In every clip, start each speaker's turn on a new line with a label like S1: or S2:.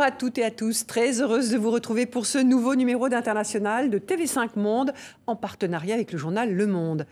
S1: Bonjour à toutes et à tous, très heureuse de vous retrouver pour ce nouveau numéro d'International de TV5 Monde en partenariat avec le journal Le Monde.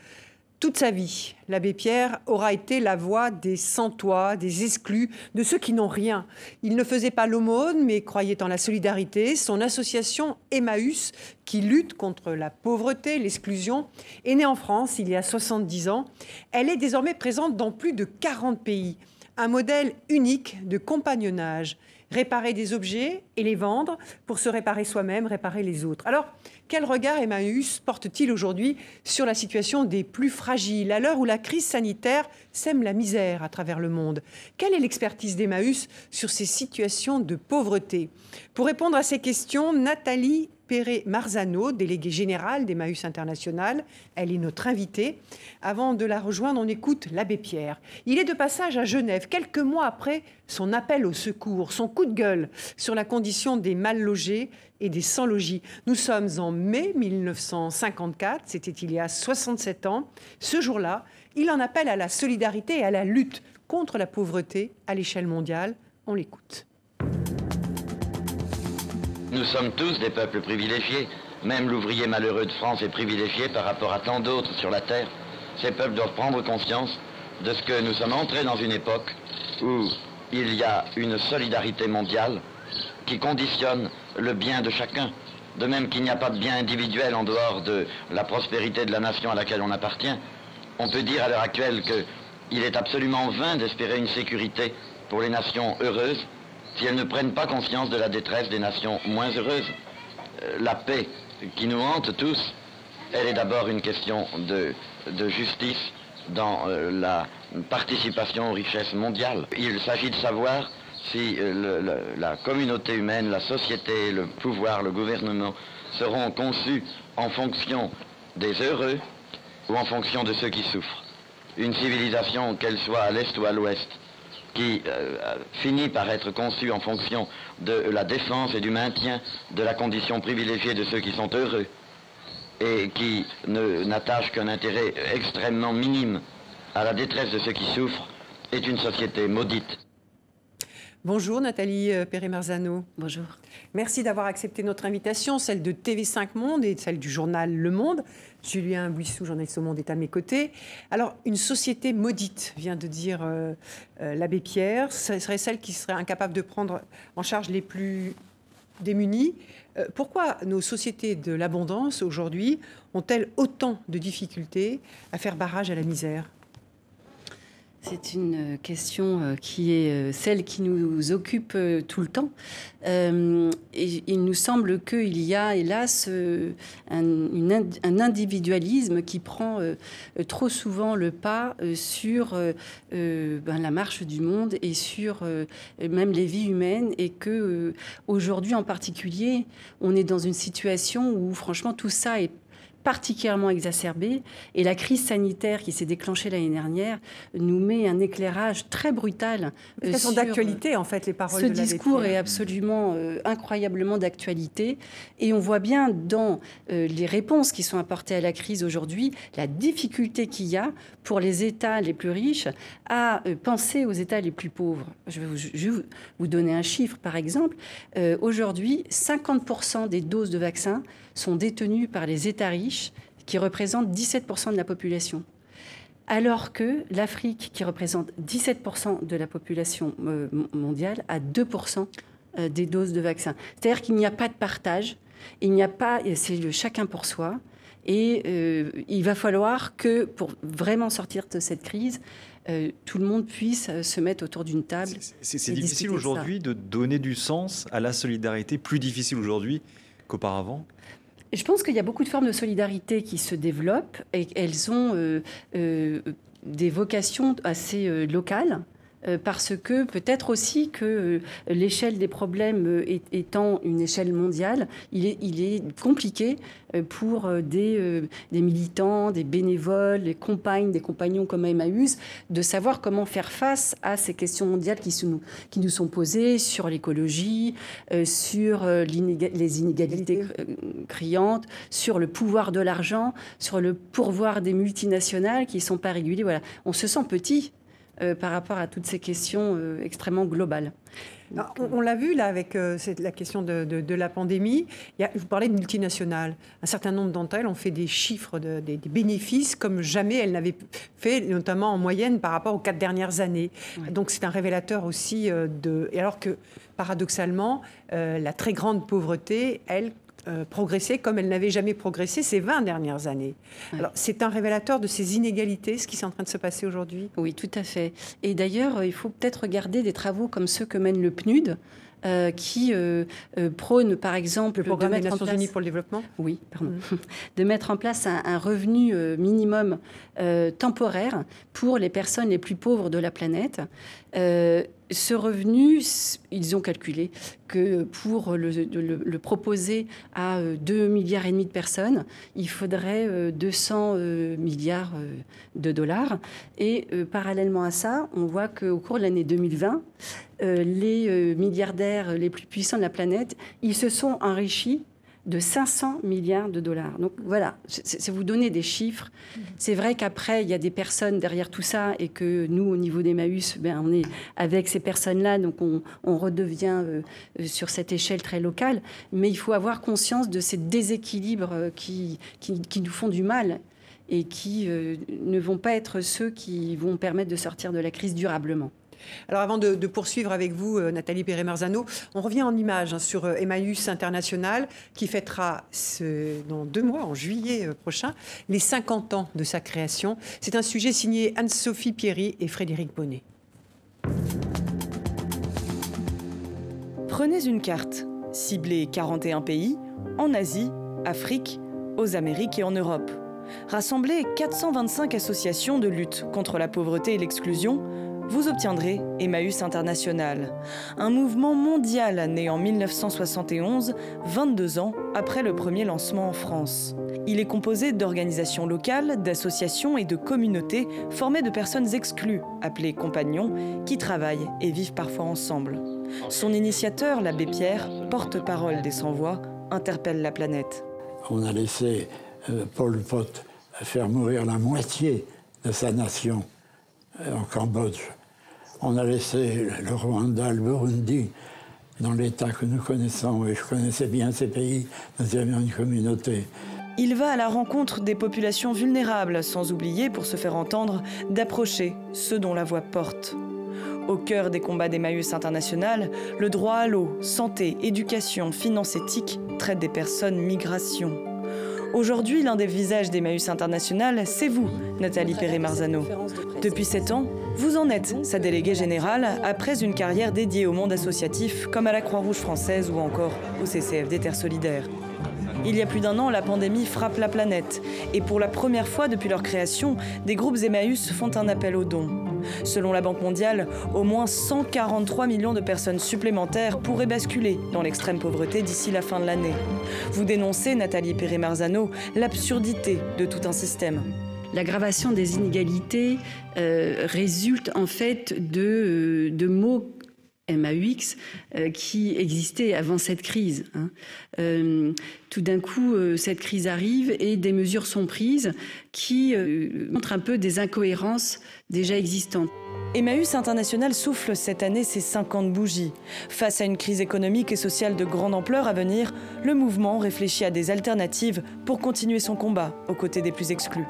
S1: Toute sa vie, l'abbé Pierre aura été la voix des sans-toit, des exclus, de ceux qui n'ont rien. Il ne faisait pas l'aumône, mais croyait en la solidarité. Son association Emmaüs, qui lutte contre la pauvreté, l'exclusion, est née en France il y a 70 ans. Elle est désormais présente dans plus de 40 pays. Un modèle unique de compagnonnage réparer des objets et les vendre pour se réparer soi-même, réparer les autres. Alors, quel regard Emmaüs porte-t-il aujourd'hui sur la situation des plus fragiles, à l'heure où la crise sanitaire sème la misère à travers le monde? Quelle est l'expertise d'Emmaüs sur ces situations de pauvreté? Pour répondre à ces questions, Nathalie Perret Marzano, déléguée générale d'Emmaüs International. Elle est notre invitée. Avant de la rejoindre, on écoute l'abbé Pierre. Il est de passage à Genève, quelques mois après son appel au secours, son coup de gueule sur la condition des mal logés et des sans-logis. Nous sommes en mai 1954, c'était il y a 67 ans. Ce jour-là, il en appelle à la solidarité et à la lutte contre la pauvreté à l'échelle mondiale. On l'écoute.
S2: Nous sommes tous des peuples privilégiés. Même l'ouvrier malheureux de France est privilégié par rapport à tant d'autres sur la Terre. Ces peuples doivent prendre conscience de ce que nous sommes entrés dans une époque où il y a une solidarité mondiale qui conditionne le bien de chacun. De même qu'il n'y a pas de bien individuel en dehors de la prospérité de la nation à laquelle on appartient, on peut dire à l'heure actuelle qu'il est absolument vain d'espérer une sécurité pour les nations heureuses si elles ne prennent pas conscience de la détresse des nations moins heureuses. Euh, la paix qui nous hante tous, elle est d'abord une question de, justice dans euh, la participation aux richesses mondiales. Il s'agit de savoir si euh, la communauté humaine, la société, le pouvoir, le gouvernement seront conçus en fonction des heureux ou en fonction de ceux qui souffrent. Une civilisation, qu'elle soit à l'est ou à l'ouest, qui euh, finit par être conçue en fonction de la défense et du maintien de la condition privilégiée de ceux qui sont heureux et qui n'attache qu'un intérêt extrêmement minime à la détresse de ceux qui souffrent, est une société maudite.
S1: Bonjour Nathalie euh, Perret-Marzano.
S3: Bonjour.
S1: Merci d'avoir accepté notre invitation, celle de TV5 Monde et celle du journal Le Monde. Julien Buissou, journaliste au Monde, est à mes côtés. Alors, une société maudite, vient de dire euh, euh, l'abbé Pierre. Ce serait celle qui serait incapable de prendre en charge les plus démunis. pourquoi nos sociétés de l'abondance aujourd'hui ont-elles autant de difficultés à faire barrage à la misère?
S3: C'est une question euh, qui est euh, celle qui nous occupe euh, tout le temps. Il nous semble qu'il y a, hélas, un, individualisme qui prend trop souvent le pas sur ben, la marche du monde et sur même les vies humaines. Et que aujourd'hui, en particulier, on est dans une situation où, franchement, tout ça est particulièrement exacerbée. Et la crise sanitaire qui s'est déclenchée l'année dernière nous met un éclairage très brutal.
S1: Euh, sur d'actualité, en fait, les paroles
S3: Ce discours est absolument euh, incroyablement d'actualité. Et on voit bien dans euh, les réponses qui sont apportées à la crise aujourd'hui la difficulté qu'il y a pour les États les plus riches à penser aux États les plus pauvres. Je vais vous, donner un chiffre, par exemple. aujourd'hui, 50% des doses de vaccins sont détenues par les États riches qui représente 17% de la population. Alors que l'Afrique, qui représente 17% de la population euh, mondiale, a 2% euh, des doses de vaccins. C'est-à-dire qu'il n'y a pas de partage, il n'y a pas, c'est le chacun pour soi. Et euh, il va falloir que, pour vraiment sortir de cette crise, tout le monde puisse se mettre autour d'une table.
S4: C'est difficile aujourd'hui de donner du sens à la solidarité, plus difficile aujourd'hui qu'auparavant
S3: je pense qu'il y a beaucoup de formes de solidarité qui se développent et elles ont euh, euh, des vocations assez euh, locales. Euh, parce que peut-être aussi que euh, l'échelle des problèmes euh, étant une échelle mondiale, il est, compliqué pour des, militants, des bénévoles, des compagnes, des compagnons comme Emmaüs, de savoir comment faire face à ces questions mondiales qui nous sont posées sur l'écologie, sur les inégalités criantes, sur le pouvoir de l'argent, sur le pourvoir des multinationales qui ne sont pas régulées. Voilà. On se sent petit par rapport à toutes ces questions extrêmement globales.
S1: on, l'a vu là avec la question de, la pandémie. Il y vous parlez de multinationales. Un certain nombre d'entre elles ont fait des chiffres, des, bénéfices comme jamais elles n'avaient fait, notamment en moyenne par rapport aux quatre dernières années. Donc c'est un révélateur aussi de. Et alors que paradoxalement, la très grande pauvreté, elle, euh, progresser comme elle n'avait jamais progressé ces 20 dernières années. Alors, c'est un révélateur de ces inégalités, ce qui est en train de se passer aujourd'hui?
S3: Oui, tout à fait. Et d'ailleurs, il faut peut-être regarder des travaux comme ceux que mène le PNUD, euh, qui euh, euh, prône, par exemple,
S1: le programme des Nations Unies pour le développement?
S3: Oui, pardon. Mm. de mettre en place un, revenu minimum temporaire pour les personnes les plus pauvres de la planète. Ce revenu, ils ont calculé que pour le, le, proposer à 2 milliards et demi de personnes, il faudrait 200 milliards de dollars. Et parallèlement à ça, on voit qu'au cours de l'année 2020, euh, les euh, milliardaires les plus puissants de la planète, ils se sont enrichis de 500 milliards de dollars. Donc voilà, c'est vous donner des chiffres. C'est vrai qu'après, il y a des personnes derrière tout ça et que nous, au niveau d'Emmaüs, ben, on est avec ces personnes-là, donc on, redevient euh, sur cette échelle très locale. Mais il faut avoir conscience de ces déséquilibres qui, qui, nous font du mal et qui ne vont pas être ceux qui vont permettre de sortir de la crise durablement.
S1: Alors avant de, poursuivre avec vous, euh, Nathalie Perret-Marzano, on revient en image hein, sur euh, Emmaüs International qui fêtera dans deux mois, en juillet euh, prochain, les 50 ans de sa création. C'est un sujet signé Anne-Sophie Pierry et Frédéric Bonnet.
S5: Prenez une carte, ciblez 41 pays, en Asie, Afrique, aux Amériques et en Europe. Rassemblez 425 associations de lutte contre la pauvreté et l'exclusion vous obtiendrez Emmaüs International, un mouvement mondial né en 1971, 22 ans après le premier lancement en France. Il est composé d'organisations locales, d'associations et de communautés formées de personnes exclues, appelées compagnons, qui travaillent et vivent parfois ensemble. Son initiateur, l'abbé Pierre, porte-parole des sans-voix, interpelle la planète.
S6: On a laissé euh, Paul Pot faire mourir la moitié de sa nation euh, en Cambodge. On a laissé le Rwanda, le Burundi, dans l'état que nous connaissons, et je connaissais bien ces pays, nous avions une communauté.
S5: Il va à la rencontre des populations vulnérables, sans oublier, pour se faire entendre, d'approcher ceux dont la voix porte. Au cœur des combats d'Emmaüs International, le droit à l'eau, santé, éducation, finance éthique traite des personnes migration. Aujourd'hui, l'un des visages d'Emmaüs International, c'est vous, Nathalie Perret-Marzano. Depuis sept ans, vous en êtes sa déléguée générale après une carrière dédiée au monde associatif comme à la Croix-Rouge française ou encore au CCFD Terre Solidaire. Il y a plus d'un an, la pandémie frappe la planète et pour la première fois depuis leur création, des groupes Emmaüs font un appel aux dons. Selon la Banque mondiale, au moins 143 millions de personnes supplémentaires pourraient basculer dans l'extrême pauvreté d'ici la fin de l'année. Vous dénoncez, Nathalie Perret-Marzano, l'absurdité de tout un système.
S3: L'aggravation des inégalités euh, résulte en fait de, euh, de mots MAUX euh, qui existait avant cette crise. Hein. Euh, tout d'un coup, euh, cette crise arrive et des mesures sont prises qui montrent un peu des incohérences déjà existantes.
S5: Emmaüs International souffle cette année ses 50 bougies. Face à une crise économique et sociale de grande ampleur à venir, le mouvement réfléchit à des alternatives pour continuer son combat aux côtés des plus exclus.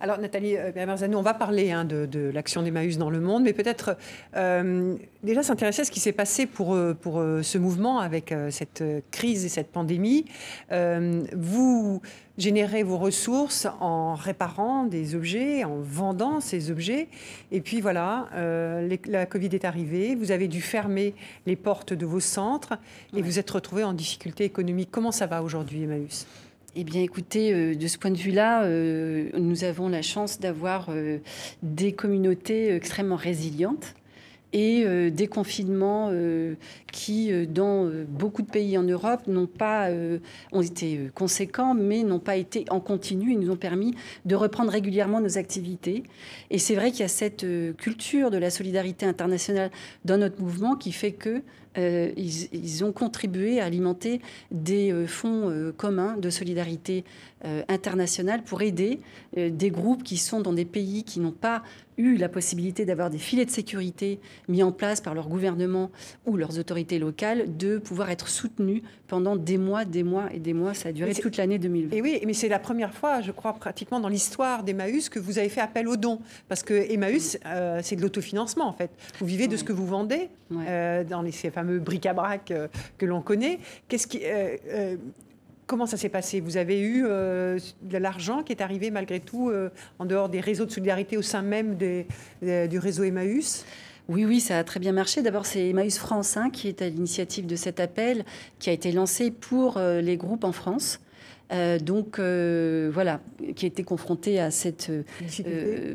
S1: Alors Nathalie euh, Bermerzano, on va parler hein, de, l'action d'Emmaüs dans le monde, mais peut-être euh, déjà s'intéresser à ce qui s'est passé pour, euh, pour ce mouvement avec cette crise et cette pandémie. vous générez vos ressources en réparant des objets, en vendant ces objets, et puis voilà, la Covid est arrivée, vous avez dû fermer les portes de vos centres et vous êtes retrouvé en difficulté économique. Comment ça va aujourd'hui, Emmaüs?
S3: Eh bien, écoutez, euh, de ce point de vue-là, euh, nous avons la chance d'avoir euh, des communautés extrêmement résilientes et des confinements qui, dans beaucoup de pays en Europe, n'ont pas ont été conséquents, mais n'ont pas été en continu et nous ont permis de reprendre régulièrement nos activités. Et c'est vrai qu'il y a cette culture de la solidarité internationale dans notre mouvement qui fait que ils, ils, ont contribué à alimenter des fonds communs de solidarité internationale pour aider des groupes qui sont dans des pays qui n'ont pas eu la possibilité d'avoir des filets de sécurité mis en place par leur gouvernement ou leurs autorités locales, de pouvoir être soutenus pendant des mois, des mois et des mois. Ça a duré toute l'année 2020.
S1: Et oui, mais c'est la première fois, je crois, pratiquement dans l'histoire d'Emmaüs que vous avez fait appel aux dons. Parce que Emmaüs, euh, c'est de l'autofinancement, en fait. Vous vivez de ce que vous vendez euh, dans les, ces fameux bric-à-brac euh, que l'on connaît. Qu'est-ce qui Comment ça s'est passé? Vous avez eu euh, de l'argent qui est arrivé malgré tout euh, en dehors des réseaux de solidarité au sein même du réseau Emmaüs?
S3: Oui, oui, ça a très bien marché. D'abord, c'est Emmaüs France hein, qui est à l'initiative de cet appel qui a été lancé pour euh, les groupes en France. donc voilà, qui a été confronté à cette,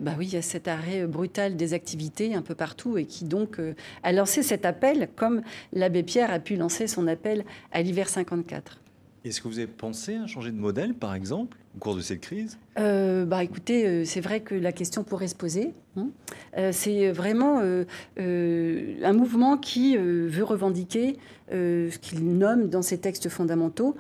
S3: bah oui, à cet arrêt brutal des activités un peu partout et qui donc a lancé cet appel, comme l'abbé Pierre a pu lancer son appel à l'hiver 54.
S4: Est-ce que vous avez pensé à changer de modèle, par exemple, au cours de cette crise?
S3: Euh, bah, Écoutez, euh, c'est vrai que la question pourrait se poser. Hein. Euh, c'est vraiment un mouvement qui veut revendiquer ce qu'il nomme dans ses textes fondamentaux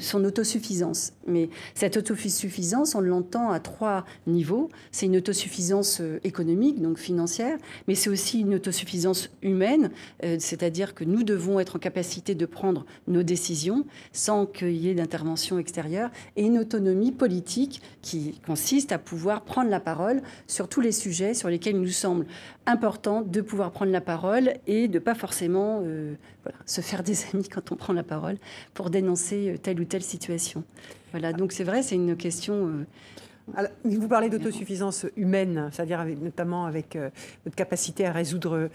S3: son autosuffisance. Mais cette autosuffisance, on l'entend à trois niveaux. C'est une autosuffisance économique, donc financière, mais c'est aussi une autosuffisance humaine, c'est-à-dire que nous devons être en capacité de prendre nos décisions sans qu'il y ait d'intervention extérieure, et une autonomie politique qui consiste à pouvoir prendre la parole sur tous les sujets sur lesquels il nous semble important de pouvoir prendre la parole et de pas forcément se faire des amis quand on prend la parole pour dénoncer euh, telle ou telle situation. Voilà, donc c'est vrai, c'est une question euh,
S1: vous parlez d'autosuffisance humaine, c'est-à-dire notamment avec euh, votre capacité à résoudre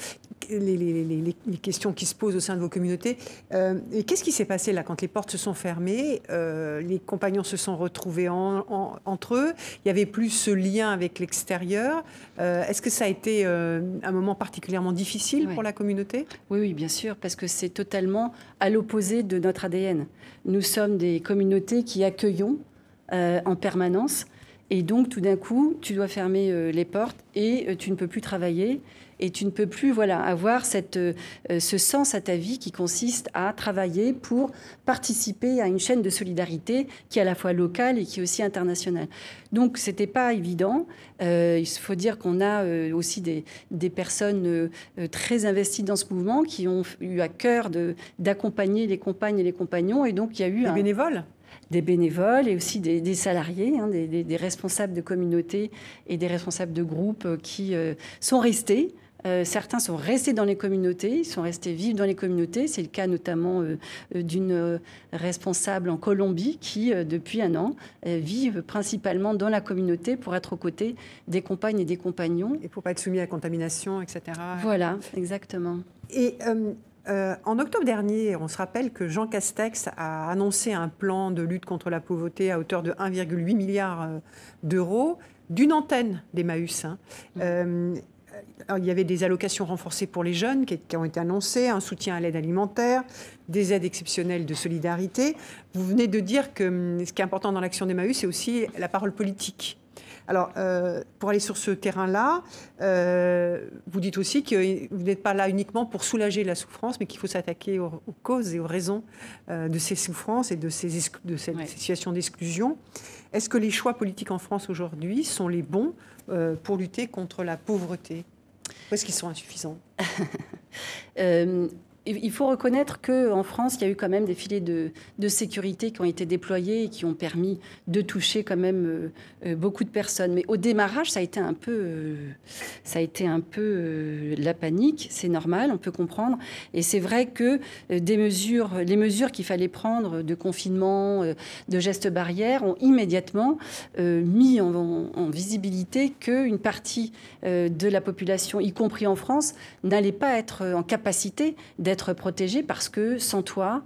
S1: les, questions qui se posent au sein de vos communautés. Euh, et qu'est-ce qui s'est passé là quand les portes se sont fermées euh, Les compagnons se sont retrouvés entre eux? Il y avait plus ce lien avec l'extérieur. Est-ce que ça a été un moment particulièrement difficile pour la communauté?
S3: Oui, oui, bien sûr, parce que c'est totalement à l'opposé de notre ADN. Nous sommes des communautés qui accueillons en permanence et donc, tout d'un coup, tu dois fermer euh, les portes et euh, tu ne peux plus travailler et tu ne peux plus voilà, avoir cette, euh, ce sens à ta vie qui consiste à travailler pour participer à une chaîne de solidarité qui est à la fois locale et qui est aussi internationale. Donc, ce n'était pas évident. il faut dire qu'on a aussi des, des personnes très investies dans ce mouvement qui ont eu à cœur d'accompagner les compagnes et les compagnons. Et donc, il y a eu
S1: des bénévoles?
S3: Des bénévoles et aussi des, salariés, hein, des, responsables de communautés et des responsables de groupes euh, qui euh, sont restés. Euh, certains sont restés dans les communautés, ils sont restés vivre dans les communautés. C'est le cas notamment d'une responsable en Colombie qui, depuis un an, vit principalement dans la communauté pour être aux côtés des compagnes et des compagnons.
S1: Et pour pas être soumis à la contamination, etc.
S3: Voilà, exactement.
S1: Et euh, en octobre dernier, on se rappelle que Jean Castex a annoncé un plan de lutte contre la pauvreté à hauteur de 1,8 milliard euh, d'euros d'une antenne d'Emmaüs. Hein. Mmh. Euh, il y avait des allocations renforcées pour les jeunes qui, ont été annoncées, un soutien à l'aide alimentaire, des aides exceptionnelles de solidarité. Vous venez de dire que hum, ce qui est important dans l'action d'Emmaüs, c'est aussi la parole politique. Alors, euh, pour aller sur ce terrain-là, euh, vous dites aussi que vous n'êtes pas là uniquement pour soulager la souffrance, mais qu'il faut s'attaquer aux, causes et aux raisons euh, de ces souffrances et de, ces de cette situation d'exclusion. Est-ce que les choix politiques en France aujourd'hui sont les bons pour lutter contre la pauvreté? Ou est-ce qu'ils sont insuffisants?
S3: il faut reconnaître qu'en France, il y a eu quand même des filets de, sécurité qui ont été déployés et qui ont permis de toucher quand même euh, euh, beaucoup de personnes. Mais au démarrage, ça a été un peu, euh, ça a été un peu la panique. C'est normal, on peut comprendre. Et c'est vrai que mesures, les mesures qu'il fallait prendre de confinement, de gestes barrières, ont immédiatement mis en, en visibilité qu'une partie de la population, y compris en France, n'allait pas être en capacité d'être être protégés parce que sans toi,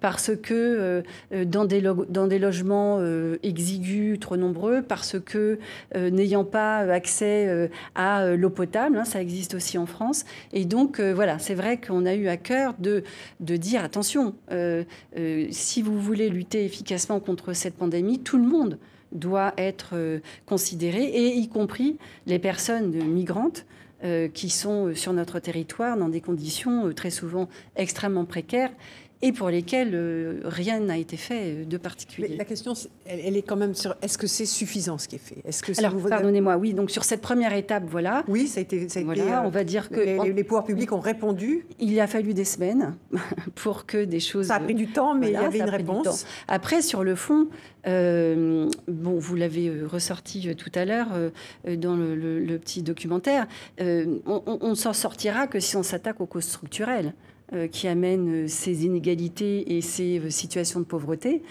S3: parce que euh, dans, des dans des logements euh, exigus, trop nombreux, parce que euh, n'ayant pas accès à l'eau potable, hein, ça existe aussi en France. Et donc, voilà, c'est vrai qu'on a eu à cœur de, de dire, attention, si vous voulez lutter efficacement contre cette pandémie, tout le monde doit être considéré, et y compris les personnes migrantes qui sont sur notre territoire dans des conditions très souvent extrêmement précaires et pour lesquels euh, rien n'a été fait euh, de particulier.
S1: la question, elle, est quand même sur est-ce que c'est suffisant ce qui est fait?
S3: Est-ce que Alors, pardonnez-moi, oui. Donc sur cette première étape, voilà.
S1: Oui, ça a été. Ça a été
S3: euh, on va dire que
S1: les, pouvoirs publics ont répondu.
S3: Il a fallu des semaines pour que des choses.
S1: Ça a pris du temps, mais il y avait une réponse.
S3: Après, sur le fond, bon, vous l'avez ressorti tout à l'heure dans le, petit documentaire. on, ne s'en sortira que si on s'attaque aux causes structurelles. Euh, qui amènent euh, ces inégalités et ces euh, situations de pauvreté.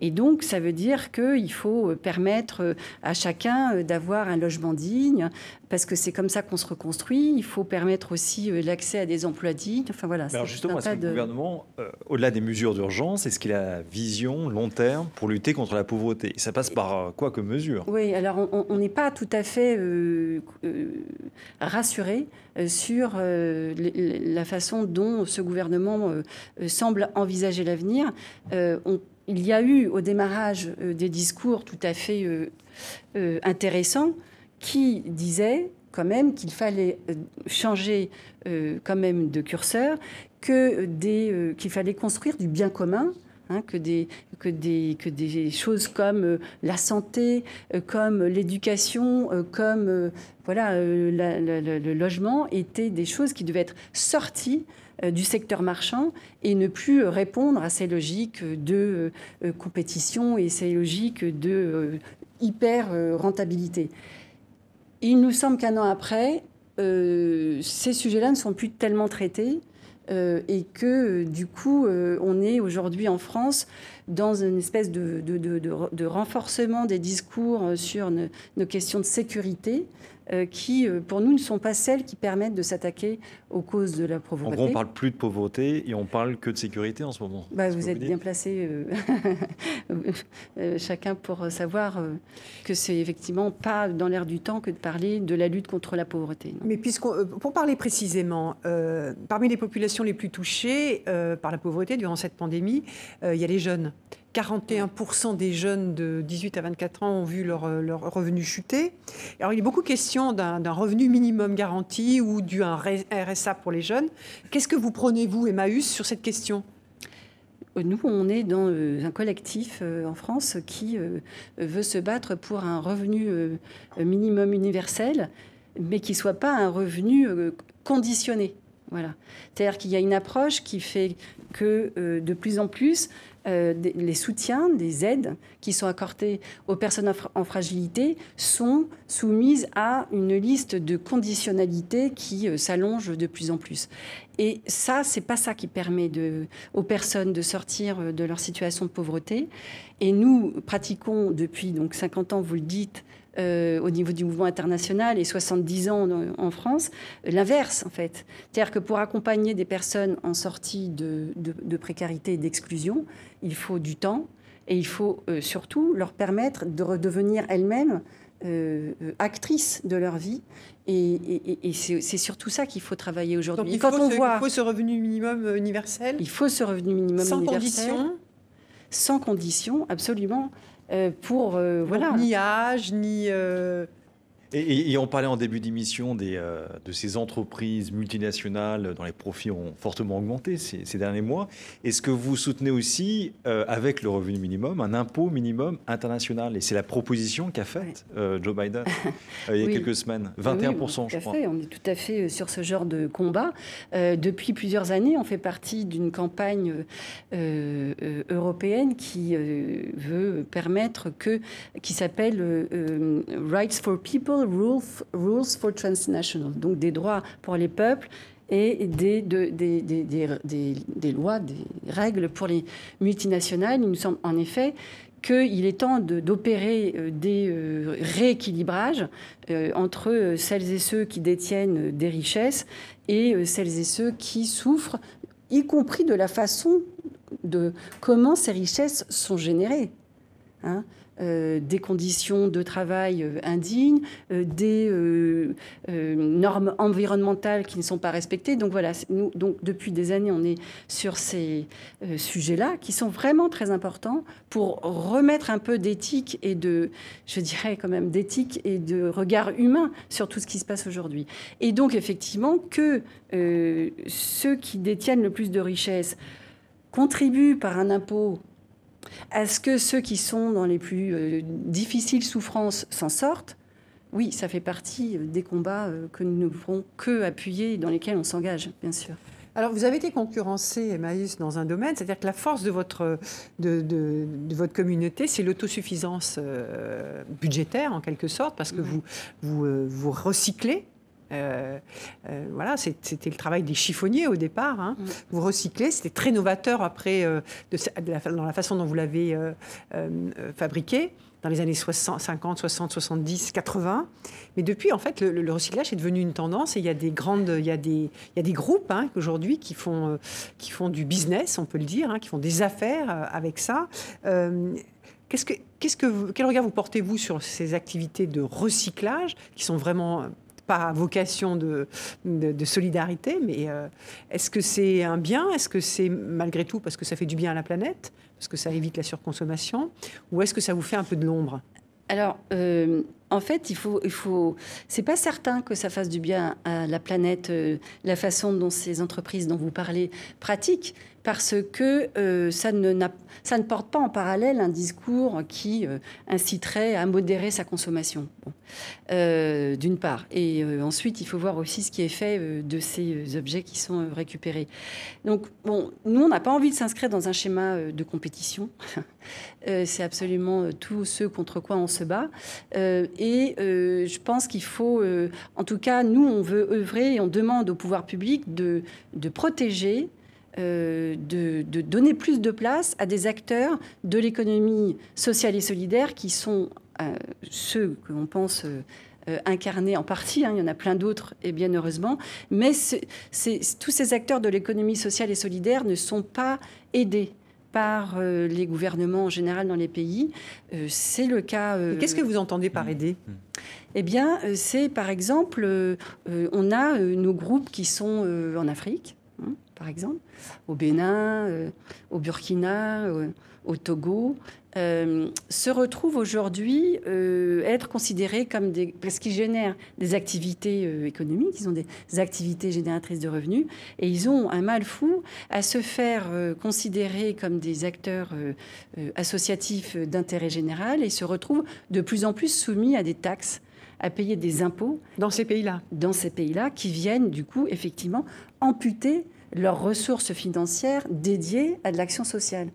S3: Et donc, ça veut dire qu'il faut permettre à chacun d'avoir un logement digne, parce que c'est comme ça qu'on se reconstruit. Il faut permettre aussi l'accès à des emplois dignes. Enfin voilà.
S4: alors justement, est-ce que le gouvernement, au-delà des mesures d'urgence, est-ce qu'il a vision long terme pour lutter contre la pauvreté? Ça passe par quoi comme mesure?
S3: Oui, alors on n'est pas tout à fait rassuré sur la façon dont ce gouvernement euh, semble envisager l'avenir. Euh, il y a eu au démarrage euh, des discours tout à fait intéressants qui disaient quand même qu'il fallait changer quand même de curseur, que qu'il fallait construire du bien commun Hein, que, des, choses comme euh, la santé, euh, comme l'éducation, euh, comme voilà, le logement étaient des choses qui devaient être sorties du secteur marchand et ne plus répondre à ces logiques de compétition et ces logiques de hyper rentabilité. Il nous semble qu'un an après, ces sujets-là ne sont plus tellement traités euh, et que du coup, euh, on est aujourd'hui en France dans une espèce de, de, renforcement des discours euh, sur nos questions de sécurité euh, qui, euh, pour nous, ne sont pas celles qui permettent de s'attaquer aux causes de la pauvreté.
S4: En gros, on parle plus de pauvreté et on parle que de sécurité en ce moment.
S3: Bah, vous êtes bien placé, chacun, pour savoir que c'est effectivement pas dans l'air du temps que de parler de la lutte contre la pauvreté.
S1: Mais puisqu'on, pour parler précisément, parmi les populations les plus touchées par la pauvreté durant cette pandémie, il y a les jeunes. 41% des jeunes de 18 à 24 ans ont vu leur, euh, leur revenu chuter. Alors, il a beaucoup de questions d'un revenu minimum garanti ou d'un RSA pour les jeunes. Qu'est-ce que vous prenez, vous, Emmaüs, sur cette question?
S3: Euh, nous, on est dans euh, un collectif en France qui veut se battre pour un revenu minimum universel, mais qui ne soit pas un revenu conditionné. Voilà. C'est-à-dire qu'il y a une approche qui fait que de plus en plus, euh, les soutiens, des aides qui sont accordées aux personnes en fragilité sont soumises à une liste de conditionnalités qui euh, s'allonge de plus en plus. Et ça, c'est pas ça qui permet aux personnes de sortir euh, de leur situation de pauvreté. Et nous pratiquons depuis donc 50 ans, vous le dites, euh, au niveau du mouvement international et 70 ans en, France, l'inverse en fait. C'est-à-dire que pour accompagner des personnes en sortie de, précarité et d'exclusion, il faut du temps et il faut euh, surtout leur permettre de redevenir elles-mêmes euh, actrices de leur vie. Et, c'est surtout ça qu'il faut travailler aujourd'hui.
S1: Quand on voit, il faut ce revenu minimum universel.
S3: Il faut ce revenu minimum
S1: sans
S3: universel.
S1: Condition.
S3: Sans condition, absolument. Euh, pour euh, voilà.
S1: ni âge ni
S4: et, on parlait en début d'émission euh, de ces entreprises multinationales dont les profits ont fortement augmenté ces, derniers mois. Est-ce que vous soutenez aussi, euh, avec le revenu minimum, un impôt minimum international? Et c'est la proposition qu'a faite euh, Joe Biden il y a quelques semaines. 21%,
S3: je crois. Fait. On est tout à fait sur ce genre de combat. depuis plusieurs années, on fait partie d'une campagne européenne qui veut permettre que, qui s'appelle Rights for People rules, for transnational, donc des droits pour les peuples et des, des, des, des, lois, des règles pour les multinationales. Il nous semble en effet qu'il est temps d'opérer euh, des euh, rééquilibrages euh, entre celles et ceux qui détiennent des richesses et celles et ceux qui souffrent, y compris de la façon de comment ces richesses sont générées. Hein des conditions de travail indignes, des normes environnementales qui ne sont pas respectées. Donc voilà, donc depuis des années, on est sur ces sujets-là qui sont vraiment très importants pour remettre un peu d'éthique et de, je dirais quand même, d'éthique et de regard humain sur tout ce qui se passe aujourd'hui. Et donc, effectivement, que euh, ceux qui détiennent le plus de richesses contribuent par un impôt à ce que ceux qui sont dans les plus euh, difficiles souffrances s'en sortent, oui, ça fait partie euh, des combats que nous ne pouvons que appuyer, dans lesquels on s'engage, bien sûr.
S1: Alors, vous avez été concurrencé, Emmaüs, dans un domaine, c'est-à-dire que la force de votre, de, de, votre communauté, c'est l'autosuffisance euh, budgétaire, en quelque sorte, parce que vous, vous, euh, vous recyclez. Euh, voilà, c'était le travail des chiffonniers au départ. Hein. Vous recyclez, c'était très novateur après de, dans la façon dont vous l'avez fabriqué dans les années 60, 50, 60, 70, 80. Mais depuis, en fait, le, recyclage est devenu une tendance et il y a des grandes, il y a des, il y a des groupes hein, aujourd'hui qui font, euh, qui font du business, on peut le dire, hein, qui font des affaires euh, avec ça. Euh, qu'est-ce que, qu'est-ce que quel regard vous portez-vous sur ces activités de recyclage qui sont vraiment pas vocation de, de, solidarité, mais est-ce que c'est un bien? Est-ce que c'est malgré tout parce que ça fait du bien à la planète parce que ça évite la surconsommation? Ou est-ce que ça vous fait un peu de l'ombre?
S3: Alors, euh, en fait, il faut, il faut. C'est pas certain que ça fasse du bien à la planète, euh, la façon dont ces entreprises dont vous parlez pratiquent parce que euh, ça, ne porte pas en parallèle un discours qui euh, inciterait à modérer sa consommation, euh, d'une part. Et ensuite, il faut voir aussi ce qui est fait de ces objets qui sont récupérés. Donc, nous, on n'a pas envie de s'inscrire dans un schéma de compétition. C'est absolument tout ce contre quoi on se bat. et je pense qu'il faut, en tout cas, nous, on veut œuvrer et on demande au pouvoir public de protéger euh, de, donner plus de place à des acteurs de l'économie sociale et solidaire qui sont euh, ceux que l'on pense euh, incarner en partie, hein, il y en a plein d'autres et bien heureusement, mais tous ces acteurs de l'économie sociale et solidaire ne sont pas aidés par les gouvernements en général dans les pays. c'est le cas.
S1: Qu'est-ce que vous entendez par aider?
S3: Eh bien, c'est par exemple, on a nos groupes qui sont en Afrique, par exemple, au Bénin, euh, au Burkina, euh, au Togo, euh, se retrouvent aujourd'hui être considérés comme des... parce qu'ils génèrent des activités économiques, ils ont des activités génératrices de revenus, et ils ont un mal fou à se faire considérer comme des acteurs associatifs d'intérêt général et se retrouvent de plus en plus soumis à des taxes à payer des impôts.
S1: Dans ces pays-là
S3: Dans ces pays-là, qui viennent du coup effectivement amputer leurs ressources financières dédiées à de l'action sociale.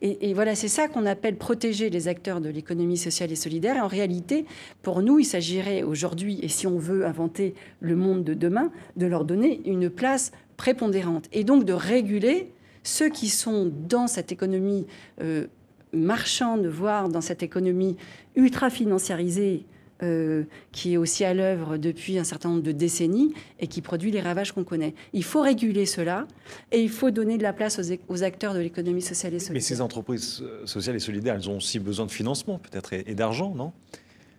S3: Et, voilà, c'est ça qu'on appelle protéger les acteurs de l'économie sociale et solidaire. En réalité, pour nous, il s'agirait aujourd'hui, et si on veut inventer le monde de demain, de leur donner une place prépondérante. Et donc de réguler ceux qui sont dans cette économie euh, marchande, voire dans cette économie ultra financiarisée euh, qui est aussi à l'œuvre depuis un certain nombre de décennies et qui produit les ravages qu'on connaît. Il faut réguler cela et il faut donner de la place aux, acteurs de l'économie sociale et solidaire.
S4: Mais ces entreprises euh, sociales et solidaires, elles ont aussi besoin de financement peut-être et, d'argent, non?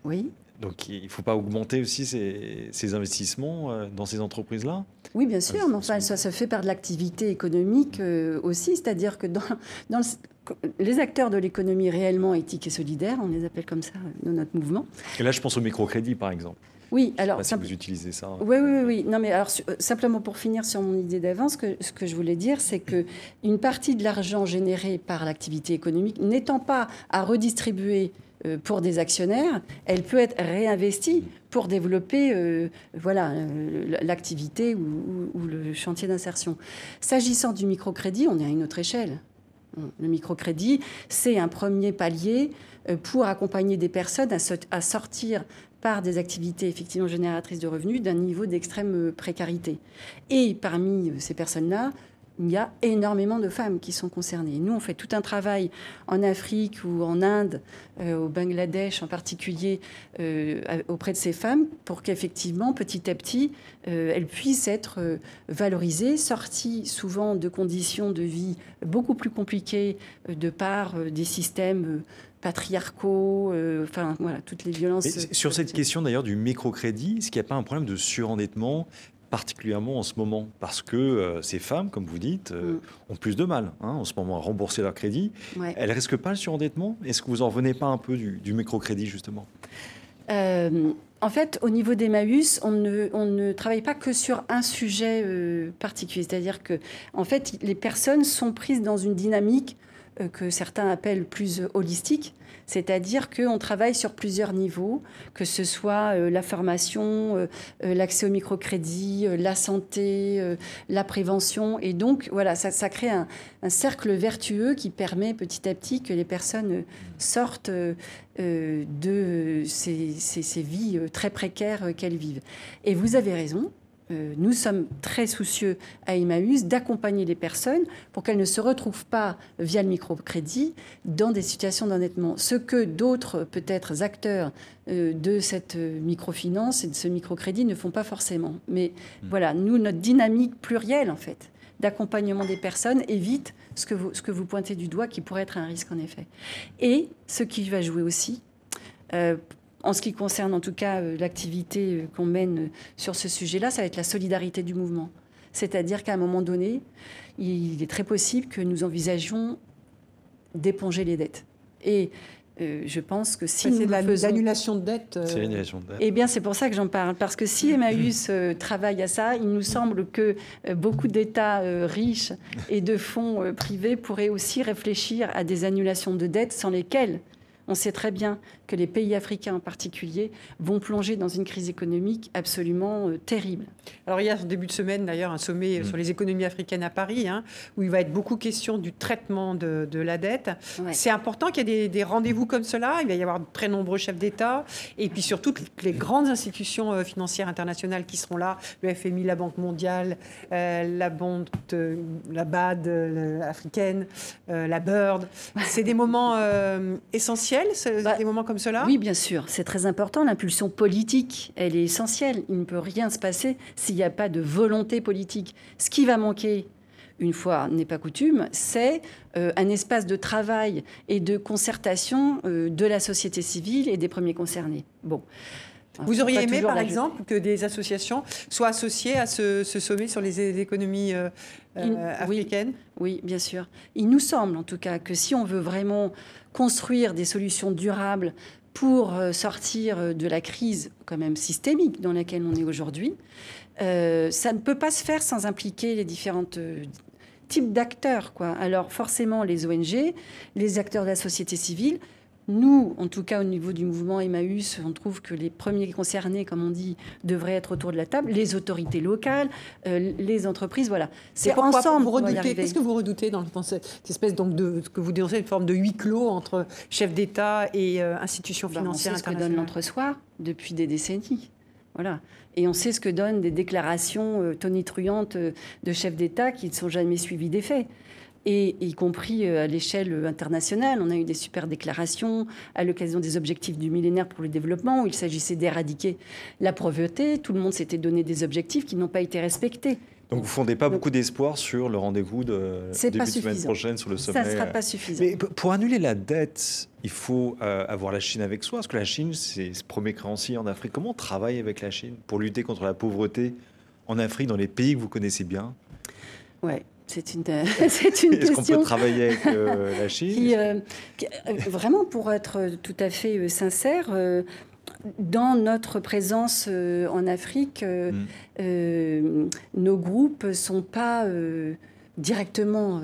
S3: Oui.
S4: Donc il ne faut pas augmenter aussi ces, investissements euh, dans ces entreprises-là
S3: Oui, bien sûr, mais enfin, ça se fait par de l'activité économique aussi, c'est-à-dire que dans, dans le, les acteurs de l'économie réellement éthique et solidaire, on les appelle comme ça dans notre mouvement.
S4: Et là, je pense au microcrédit, par exemple.
S3: Oui, alors.
S4: si vous utilisez ça.
S3: Oui, oui, oui. Non, mais alors, euh, simplement pour finir sur mon idée d'avance, ce que je voulais dire, c'est que une partie de l'argent généré par l'activité économique, n'étant pas à redistribuer euh, pour des actionnaires, elle peut être réinvestie pour développer euh, voilà, l'activité ou, le chantier d'insertion. S'agissant du microcrédit, on est à une autre échelle. Le microcrédit, c'est un premier palier euh, pour accompagner des personnes à sortir par des activités effectivement génératrices de revenus d'un niveau d'extrême euh, précarité. Et parmi euh, ces personnes-là, il y a énormément de femmes qui sont concernées. Nous, on fait tout un travail en Afrique ou en Inde, au Bangladesh en particulier, auprès de ces femmes, pour qu'effectivement, petit à petit, elles puissent être valorisées, sorties souvent de conditions de vie beaucoup plus compliquées de par des systèmes patriarcaux, enfin voilà, toutes les violences.
S4: sur cette question d'ailleurs du microcrédit, est-ce qu'il n'y a pas un problème de surendettement particulièrement en ce moment, parce que ces femmes, comme vous dites, mm. ont plus de mal hein, en ce moment à rembourser leur crédit. Elles risquent pas le surendettement? Est-ce que vous en revenez pas un peu du, du microcrédit, justement?
S3: En fait, au niveau d'Emmaüs, on ne, on ne travaille pas que sur un sujet euh, particulier. C'est-à-dire que, en fait, les personnes sont prises dans une dynamique euh, que certains appellent plus holistique, c'est-à-dire qu'on travaille sur plusieurs niveaux, que ce soit euh, la formation, euh, l'accès au microcrédit, la santé, la prévention. Et donc, voilà, ça, crée un, cercle vertueux qui permet petit à petit que les personnes sortent de ces, ces vies très précaires qu'elles vivent. Et vous avez raison, euh, nous sommes très soucieux à Emmaüs d'accompagner les personnes pour qu'elles ne se retrouvent pas via le microcrédit dans des situations d'endettement. Ce que d'autres, peut-être, acteurs euh, de cette microfinance et de ce microcrédit ne font pas forcément. Mais hmm. voilà, nous, notre dynamique plurielle, en fait, d'accompagnement des personnes évite ce que, vous, ce que vous pointez du doigt qui pourrait être un risque, en effet. Et ce qui va jouer aussi, euh, en ce qui concerne en tout cas euh, l'activité euh, qu'on mène euh, sur ce sujet-là, ça va être la solidarité du mouvement. C'est-à-dire qu'à un moment donné, il est très possible que nous envisagions d'éponger les dettes. Et je pense que si
S1: c'est de l'annulation de dettes.
S4: C'est l'annulation de dettes.
S3: Eh bien, c'est pour ça que j'en parle. Parce que si Emmaüs travaille à ça, il nous semble que beaucoup d'États riches et de fonds privés pourraient aussi réfléchir à des annulations de dettes sans lesquelles on sait très bien que les pays africains en particulier vont plonger dans une crise économique absolument euh, terrible.
S1: Alors il y a en début de semaine d'ailleurs un sommet mm. sur les économies africaines à Paris, hein, où il va être beaucoup question du traitement de, la dette. C'est important qu'il y ait des, rendez-vous comme cela. Il va y avoir de très nombreux chefs d'État et puis surtout les grandes institutions euh, financières internationales qui seront là, le FMI, la Banque mondiale, euh, la, la BAD africaine, la BIRD. C'est des moments essentiels, bah, des moments comme cela
S3: Oui, bien sûr, c'est très important. L'impulsion politique, elle est essentielle. Il ne peut rien se passer s'il n'y a pas de volonté politique. Ce qui va manquer, une fois n'est pas coutume, c'est euh, un espace de travail et de concertation euh, de la société civile et des premiers concernés. Bon.
S1: Vous auriez aimé, par exemple, que des associations soient associées à ce, sommet sur les économies euh, africaines?
S3: Oui, bien sûr. Il nous semble, en tout cas, que si on veut vraiment construire des solutions durables pour euh, sortir euh, de la crise quand même systémique dans laquelle on est aujourd'hui, euh, ça ne peut pas se faire sans impliquer les différents types d'acteurs. Quoi. Alors forcément les ONG, les acteurs de la société civile, nous, en tout cas au niveau du mouvement Emmaüs, on trouve que les premiers concernés, comme on dit, devraient être autour de la table, les autorités locales, euh, les entreprises, voilà.
S1: C'est ensemble. Qu'est-ce que vous redoutez dans, cette espèce donc de ce que vous dénoncez, une forme de huis clos entre chefs d'État et euh, institutions bah, financières
S3: internationales On sait ce que donne l'entre-soi depuis des décennies. Voilà. Et on sait ce que donnent des déclarations euh, tonitruantes de chefs d'État qui ne sont jamais suivies des faits et y compris euh, à l'échelle internationale. On a eu des super déclarations à l'occasion des objectifs du millénaire pour le développement, où il s'agissait d'éradiquer la pauvreté. Tout le monde s'était donné des objectifs qui n'ont pas été respectés.
S4: Donc vous ne fondez pas beaucoup d'espoir sur le rendez-vous de début de semaine prochaine sur le sommet.
S3: Ça ne sera pas suffisant.
S4: Mais pour annuler la dette, il faut euh, avoir la Chine avec soi. Parce que la Chine, c'est ce premier créancier en Afrique. Comment on travaille avec la Chine pour lutter contre la pauvreté en Afrique, dans les pays que vous connaissez bien?
S3: Ouais, c'est une, c'est une Est-ce
S4: qu'on peut travailler avec euh, la Chine
S3: euh, euh, Vraiment, pour être tout à fait sincère, dans notre présence en Afrique, mm. nos groupes ne sont pas directement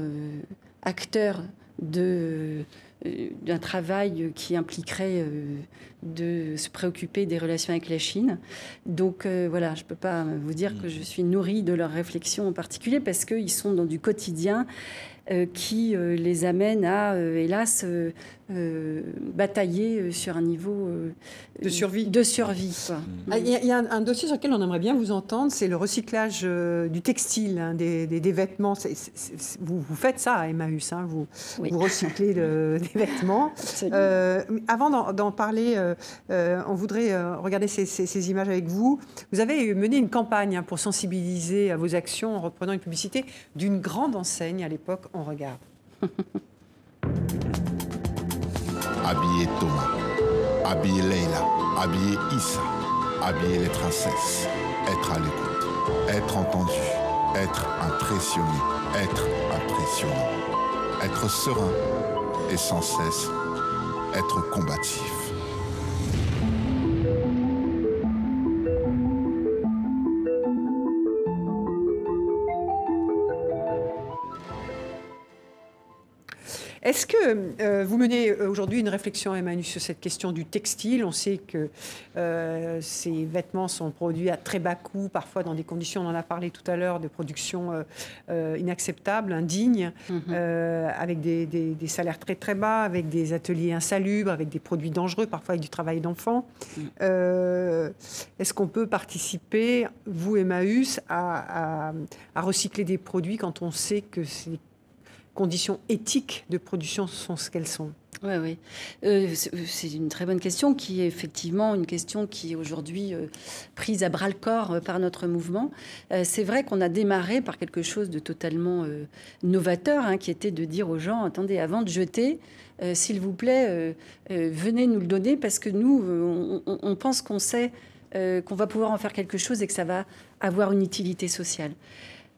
S3: acteurs de euh, d'un travail qui impliquerait euh, de se préoccuper des relations avec la Chine. Donc euh, voilà, je ne peux pas vous dire que je suis nourrie de leurs réflexions en particulier parce qu'ils sont dans du quotidien qui les amène à, hélas, euh, batailler euh, sur un niveau euh,
S1: de survie.
S3: De survie
S1: ah, Il y, a un, dossier sur lequel on aimerait bien vous entendre, c'est le recyclage du textile, hein, des, vêtements. vous, vous, faites ça à Emmaüs, hein, vous, vous recyclez des vêtements. avant d'en parler, on voudrait regarder ces, ces, images avec vous. Vous avez mené une campagne hein, pour sensibiliser à vos actions en reprenant une publicité d'une grande enseigne à l'époque. On regarde.
S7: habiller Thomas, habiller Leila, habiller Issa, habiller les princesses, être à l'écoute, être entendu, être impressionné, être impressionnant, être serein. Et sans cesse être combatif.
S1: Est-ce que euh, vous menez euh, aujourd'hui une réflexion, Emmanuel, sur cette question du textile? On sait que euh, ces vêtements sont produits à très bas coût, parfois dans des conditions, on en a parlé tout à l'heure, de production inacceptables, indignes, mhm. avec des, des, salaires très très bas, avec des ateliers insalubres, avec des produits dangereux, parfois avec du travail d'enfant. Mhm. Est-ce qu'on peut participer, vous, Emmaüs, à, à, à recycler des produits quand on sait que c'est conditions éthiques de production sont ce qu'elles sont
S3: oui, oui. Euh, c'est une très bonne question qui est effectivement une question qui est aujourd'hui euh, prise à bras le corps euh, par notre mouvement. c'est vrai qu'on a démarré par quelque chose de totalement novateur, hein, qui était de dire aux gens attendez, avant de jeter, s'il vous plaît, venez nous le donner parce que nous, on, on pense qu'on sait qu'on va pouvoir en faire quelque chose et que ça va avoir une utilité sociale.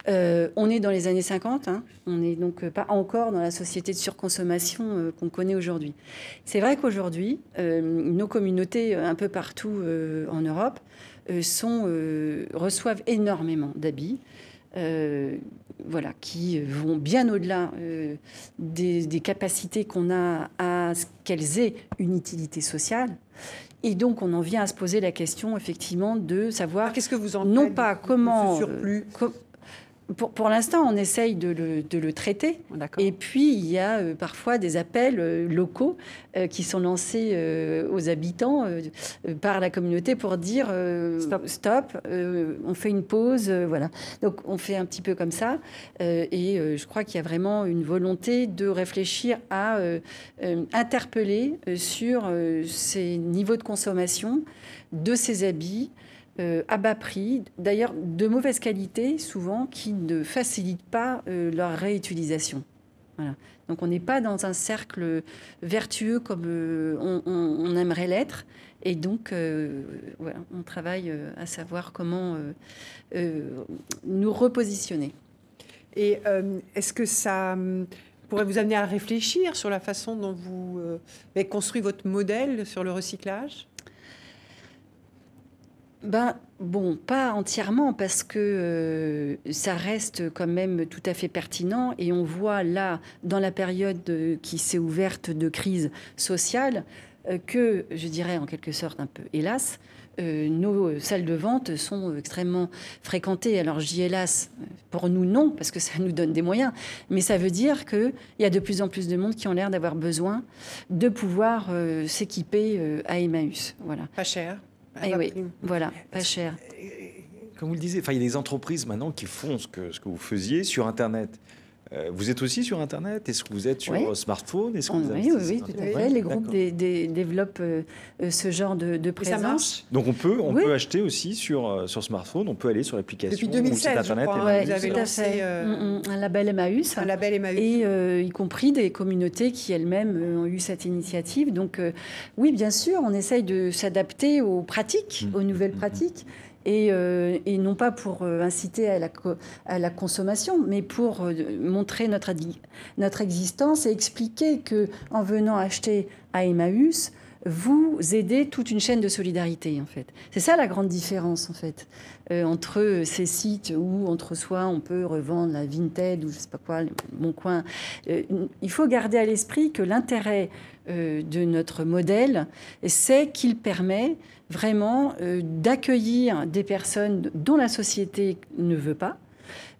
S3: Euh, on est dans les années 50, hein. on n'est donc pas encore dans la société de surconsommation euh, qu'on connaît aujourd'hui. C'est vrai qu'aujourd'hui, euh, nos communautés un peu partout en Europe sont, reçoivent énormément d'habits. voilà, qui vont bien au-delà des, des, capacités qu'on a à ce qu'elles aient une utilité sociale. Et donc, on en vient à se poser la question, effectivement, de savoir.
S1: Qu'est-ce que vous en
S3: Non pas comment. surplus? Pour, l'instant, on essaye de le, traiter. Et puis, il y a euh, parfois des appels euh, locaux euh, qui sont lancés aux habitants par la communauté pour dire stop, on fait une pause. voilà. Donc, on fait un petit peu comme ça. et je crois qu'il y a vraiment une volonté de réfléchir à interpeller sur ces niveaux de consommation de ces habits. Euh, à bas prix, d'ailleurs de mauvaise qualité souvent, qui ne facilitent pas euh, leur réutilisation. Donc on n'est pas dans un cercle vertueux comme euh, on, aimerait l'être. Et donc, on travaille à savoir comment nous repositionner.
S1: Et est-ce que ça hum, pourrait vous amener à réfléchir sur la façon dont vous avez construit votre modèle sur le recyclage?
S3: Ben, bon, pas entièrement, parce que euh, ça reste quand même tout à fait pertinent. Et on voit là, dans la période qui s'est ouverte de crise sociale, euh, que, je dirais en quelque sorte un peu hélas, euh, nos salles de vente sont extrêmement fréquentées. Alors, j'y hélas, pour nous, non, parce que ça nous donne des moyens. Mais ça veut dire qu'il y a de plus en plus de monde qui ont l'air d'avoir besoin de pouvoir s'équiper à Emmaüs. Voilà.
S1: Pas cher
S3: eh oui, voilà, pas cher.
S4: Comme vous le disiez, il y a des entreprises maintenant qui font ce que, ce que vous faisiez sur Internet. Euh, vous êtes aussi sur Internet? Est-ce que vous êtes sur smartphone?
S3: Est-ce que vous oui, oui, oui, tout à fait. Les groupes développent euh, euh, ce genre de, de présence.
S4: Donc on peut, on peut acheter aussi sur, sur smartphone, on peut aller sur l'application
S1: Depuis 2016, Internet. Je crois, vous avez lancé
S3: mm, mm, un label Emmaüs.
S1: Un label Emmaüs.
S3: Et y compris des communautés qui elles-mêmes ont eu cette initiative. Donc oui, bien sûr, on essaye de s'adapter aux pratiques, mm. aux nouvelles pratiques. Euh, et, non pas pour euh, inciter à la, à la, consommation, mais pour euh, montrer notre, notre existence et expliquer que en venant acheter à Emmaüs, vous aidez toute une chaîne de solidarité en fait. C'est ça la grande différence en fait entre ces sites où entre soi on peut revendre la Vinted ou je sais pas quoi, mon coin. il faut garder à l'esprit que l'intérêt de notre modèle, c'est qu'il permet vraiment euh, d'accueillir des personnes dont la société ne veut pas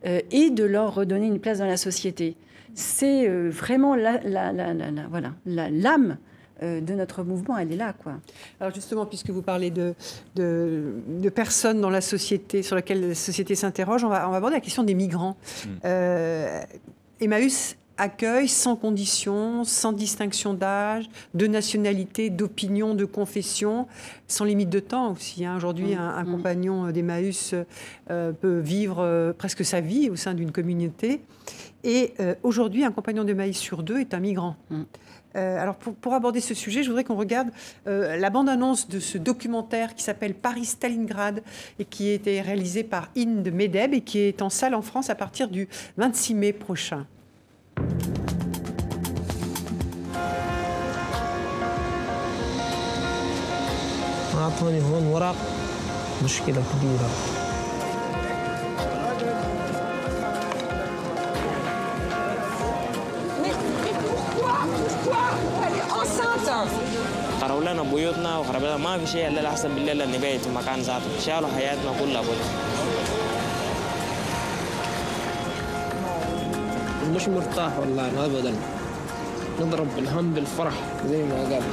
S3: euh, et de leur redonner une place dans la société. C'est euh, vraiment la, voilà, l'âme de notre mouvement, elle est là. Quoi.
S1: Alors justement, puisque vous parlez de, de, personnes dans la société, sur lesquelles la société s'interroge, on va, on va aborder la question des migrants. Hmm. Emmaüs accueil sans condition, sans distinction d'âge, de nationalité, d'opinion, de confession, sans limite de temps aussi. Hein. Aujourd'hui,
S3: Mmh,
S1: un,
S3: mmh.
S1: compagnon d'Emmaüs euh, peut vivre euh, presque sa vie au sein d'une communauté. Et euh, aujourd'hui, un compagnon d'Emmaüs sur deux est un migrant.
S3: Mm.
S1: Euh, alors pour, aborder ce sujet, je voudrais qu'on regarde euh, la bande-annonce de ce documentaire qui s'appelle Paris-Stalingrad et qui a été réalisé par Inde Medeb et qui est en salle en France à partir du 26 mai prochain.
S8: خربوا لنا بيوتنا وخربوا لنا ما في شيء الا احسن بالليل اللي نبيت في مكان ذاته شالوا حياتنا كلها بل. مش مرتاح والله ابدا نضرب بالهم بالفرح زي ما قال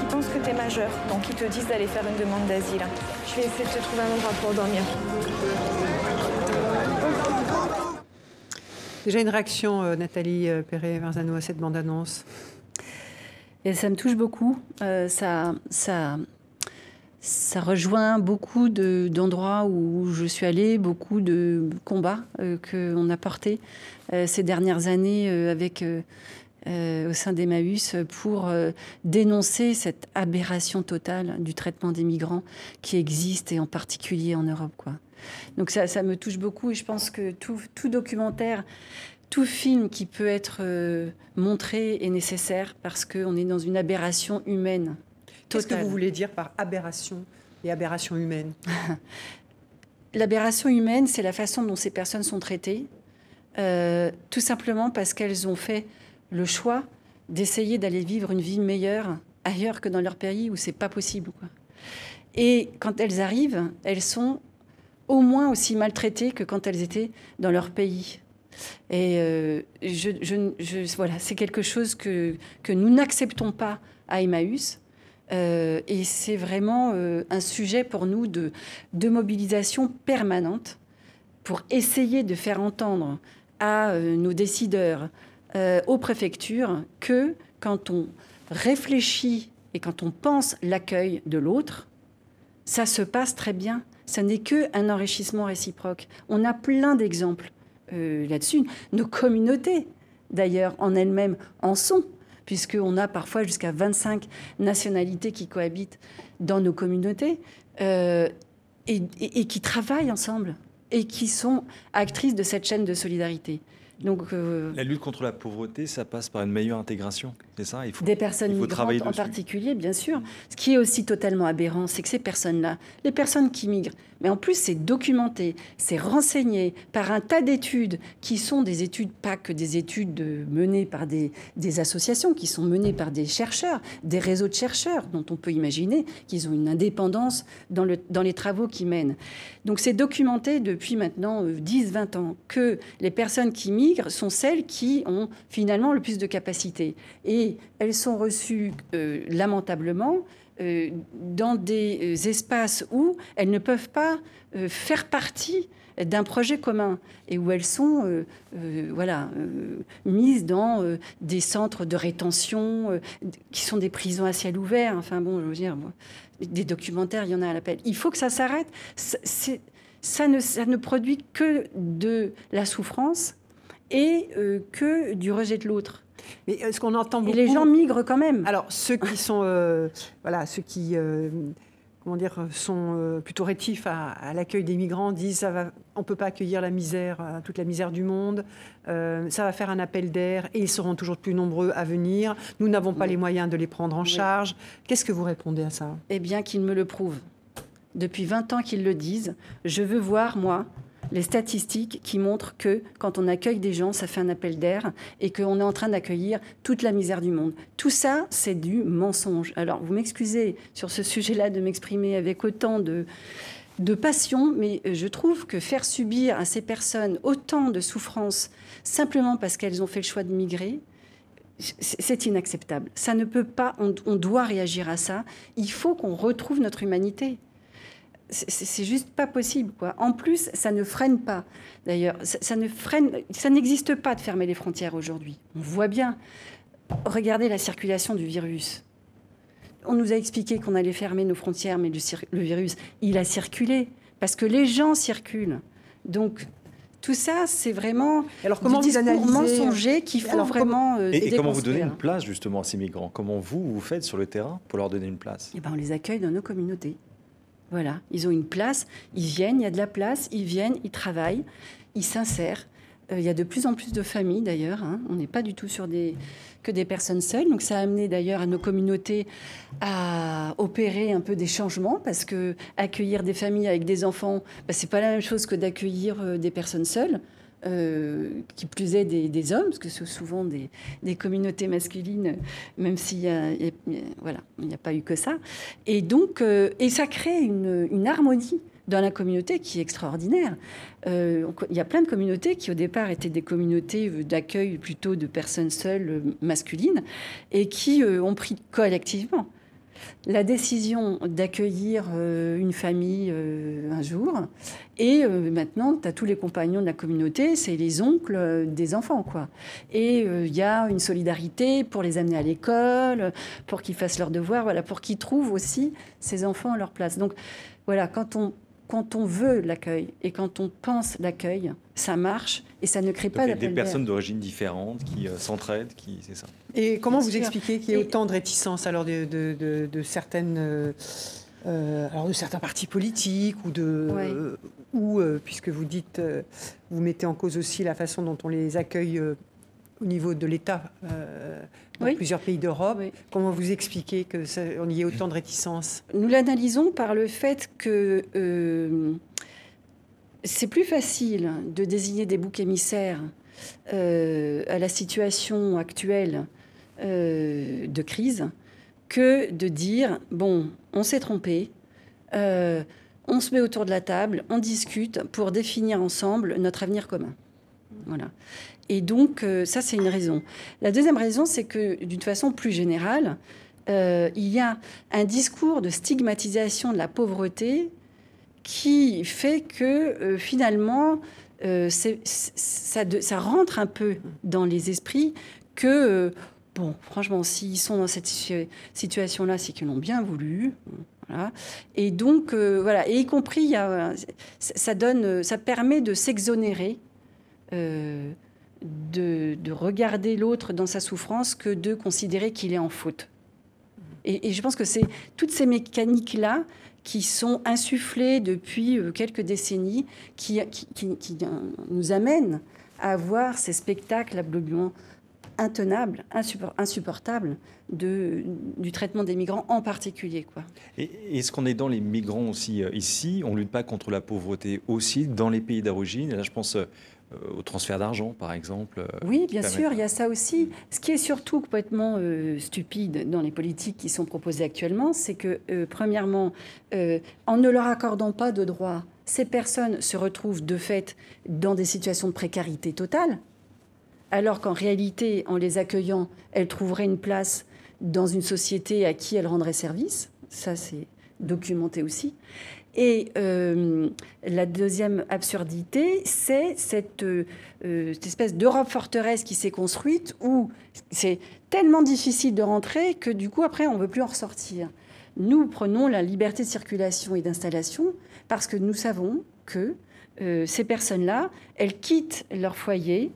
S9: Ils pensent que tu es majeur, donc ils te disent d'aller faire une demande d'asile. Je vais essayer de te trouver un endroit pour dormir.
S1: Déjà une réaction, euh, Nathalie euh, Perret-Marzano, à cette bande-annonce?
S3: Et ça me touche beaucoup. Euh, ça, ça, ça rejoint beaucoup de- d'endroits où je suis allée, beaucoup de combats euh, qu'on a portés ces dernières années avec, au sein d'Emmaüs pour dénoncer cette aberration totale du traitement des migrants qui existe, et en particulier en Europe. Quoi. Donc ça, ça me touche beaucoup et je pense que tout, tout documentaire, tout film qui peut être euh, montré est nécessaire parce qu'on est dans une aberration humaine.
S1: Qu'est-ce que vous voulez dire par aberration et aberration humaine?
S3: L'aberration humaine, c'est la façon dont ces personnes sont traitées, euh, tout simplement parce qu'elles ont fait le choix d'essayer d'aller vivre une vie meilleure ailleurs que dans leur pays où c'est pas possible. Quoi. Et quand elles arrivent, elles sont au moins aussi maltraitées que quand elles étaient dans leur pays. Et euh, voilà, c'est quelque chose que, nous n'acceptons pas à Emmaüs. Euh, et c'est vraiment euh, un sujet pour nous de, mobilisation permanente pour essayer de faire entendre à nos décideurs, aux préfectures, que quand on réfléchit et quand on pense l'accueil de l'autre, ça se passe très bien. Ça n'est qu'un enrichissement réciproque. On a plein d'exemples euh, là-dessus. Nos communautés, d'ailleurs, en elles-mêmes, en sont, puisqu'on a parfois jusqu'à 25 nationalités qui cohabitent dans nos communautés euh, et, qui travaillent ensemble et qui sont actrices de cette chaîne de solidarité. Euh,
S4: La lutte contre la pauvreté, ça passe par une meilleure intégration, c'est ça il faut,
S3: des personnes
S4: il faut
S3: migrantes en
S4: dessus.
S3: particulier, bien sûr. Ce qui est aussi totalement aberrant, c'est que ces personnes-là, les personnes qui migrent, mais en plus c'est documenté, c'est renseigné par un tas d'études qui sont des études, pas que des études de- menées par des, des associations, qui sont menées par des chercheurs, des réseaux de chercheurs dont on peut imaginer qu'ils ont une indépendance dans, le, dans les travaux qu'ils mènent. Donc c'est documenté depuis maintenant 10-20 ans que les personnes qui migrent sont celles qui ont finalement le plus de capacité. Et elles sont reçues euh, lamentablement euh, dans des euh, espaces où elles ne peuvent pas faire partie d'un projet commun et où elles sont voilà, mises dans des centres de rétention qui sont des prisons à ciel ouvert. Enfin bon, je veux dire, bon, des documentaires, il y en a à l'appel. Il faut que ça s'arrête. Ça- ne, produit que de la souffrance et que du rejet de l'autre.
S1: Mais euh, ce qu'on entend
S3: Et
S1: beaucoup...
S3: les gens migrent quand même.
S1: Alors, ceux qui sont, euh, voilà, ceux qui, euh, comment dire, sont plutôt rétifs à, à l'accueil des migrants disent ça va, on peut pas accueillir la misère, toute la misère du monde. euh, ça va faire un appel d'air et ils seront toujours plus nombreux à venir. Nous n'avons pas
S3: Oui.
S1: les moyens de les prendre en
S3: Oui.
S1: charge. Qu'est-ce que vous répondez à ça?
S3: Eh bien, qu'ils me le prouvent. Depuis 20 ans qu'ils le disent, je veux voir, moi, les statistiques qui montrent que quand on accueille des gens, ça fait un appel d'air et qu'on est en train d'accueillir toute la misère du monde. Tout ça, c'est du mensonge. Alors, vous m'excusez sur ce sujet-là de m'exprimer avec autant de, de passion, mais je trouve que faire subir à ces personnes autant de souffrances simplement parce qu'elles ont fait le choix de migrer, c'est inacceptable. Ça ne peut pas, on doit réagir à ça. Il faut qu'on retrouve notre humanité. C'est juste pas possible. Quoi. En plus, ça ne freine pas. D'ailleurs, ça, ne freine, ça n'existe pas de fermer les frontières aujourd'hui. On voit bien. Regardez la circulation du virus. On nous a expliqué qu'on allait fermer nos frontières, mais le, virus, il a circulé parce que les gens circulent. Donc, tout ça, c'est vraiment
S1: alors comment
S3: vous
S1: analysez
S3: mensonger qui font vraiment
S4: euh, et, comment vous donnez une place justement à ces migrants? Comment vous vous faites sur le terrain pour leur donner une place?
S3: Eh ben, on les accueille dans nos communautés. Voilà, ils ont une place, ils viennent, il y a de la place, ils viennent, ils travaillent, ils s'insèrent. Euh, il y a de plus en plus de familles d'ailleurs. Hein. On n'est pas du tout sur des, que des personnes seules. Donc ça a amené d'ailleurs à nos communautés à opérer un peu des changements parce que accueillir des familles avec des enfants, bah, c'est pas la même chose que d'accueillir euh, des personnes seules. Euh, qui plus est des, hommes, parce que c'est souvent des, communautés masculines, même s'il y a, voilà, il n'y a pas eu que ça. Et donc, euh, et ça crée une, harmonie dans la communauté qui est extraordinaire. Euh, il y a plein de communautés qui au départ étaient des communautés d'accueil plutôt de personnes seules masculines et qui ont pris collectivement la décision d'accueillir euh, une famille euh, un jour. Et euh, maintenant, tu as tous les compagnons de la communauté, c'est les oncles des enfants. quoi. Et il y a une solidarité pour les amener à l'école, pour qu'ils fassent leurs devoirs, voilà, pour qu'ils trouvent aussi ces enfants à leur place. Donc voilà, quand on quand on veut l'accueil et quand on pense l'accueil, ça marche et ça ne crée pas
S4: Des personnes d'origine différentes qui euh, s'entraident, qui c'est ça.
S1: Et comment vous expliquez qu'il y ait autant de réticence alors de, de, certaines euh, euh, alors de certains partis politiques ou de ou puisque vous dites vous mettez en cause aussi la façon dont on les accueille au niveau de l'État euh, plusieurs pays d'Europe. Comment vous expliquez qu'on y ait autant de réticence
S3: Nous l'analysons par le fait que euh, c'est plus facile de désigner des boucs émissaires euh, à la situation actuelle de crise que de dire bon, on s'est trompé. on se met autour de la table, on discute pour définir ensemble notre avenir commun. Voilà. Et donc, euh, ça, c'est une raison. La deuxième raison, c'est que d'une façon plus générale, euh, il y a un discours de stigmatisation de la pauvreté qui fait que euh, finalement, ça, rentre un peu dans les esprits que, bon, franchement, s'ils sont dans cette situation-là, c'est qu'ils l'ont bien voulu. Et donc, voilà, et y compris, ça, donne, ça permet de s'exonérer de, regarder l'autre dans sa souffrance que de considérer qu'il est en faute. Et, je pense que c'est toutes ces mécaniques-là qui sont insufflées depuis euh, quelques décennies, qui, euh, nous amènent à voir ces spectacles absolument intenables, insupportables de, du traitement des migrants en particulier.
S4: Et est-ce qu'on est dans les migrants aussi euh, ici? On ne lutte pas contre la pauvreté aussi dans les pays d'origine? Là, je pense euh, au transfert d'argent, par exemple. Euh,
S3: oui, bien sûr, il y a ça aussi. Ce qui est surtout complètement euh, stupide dans les politiques qui sont proposées actuellement, c'est que, premièrement, en ne leur accordant pas de droits, ces personnes se retrouvent de fait dans des situations de précarité totale, alors qu'en réalité, en les accueillant, elles trouveraient une place dans une société à qui elles rendraient service. Ça, c'est documenté aussi. Et euh, la deuxième absurdité, c'est cette, euh, espèce d'Europe forteresse qui s'est construite où c'est tellement difficile de rentrer que du coup, après, on ne veut plus en ressortir. Nous prenons la liberté de circulation et d'installation parce que nous savons que euh, ces personnes-là, elles quittent leur foyer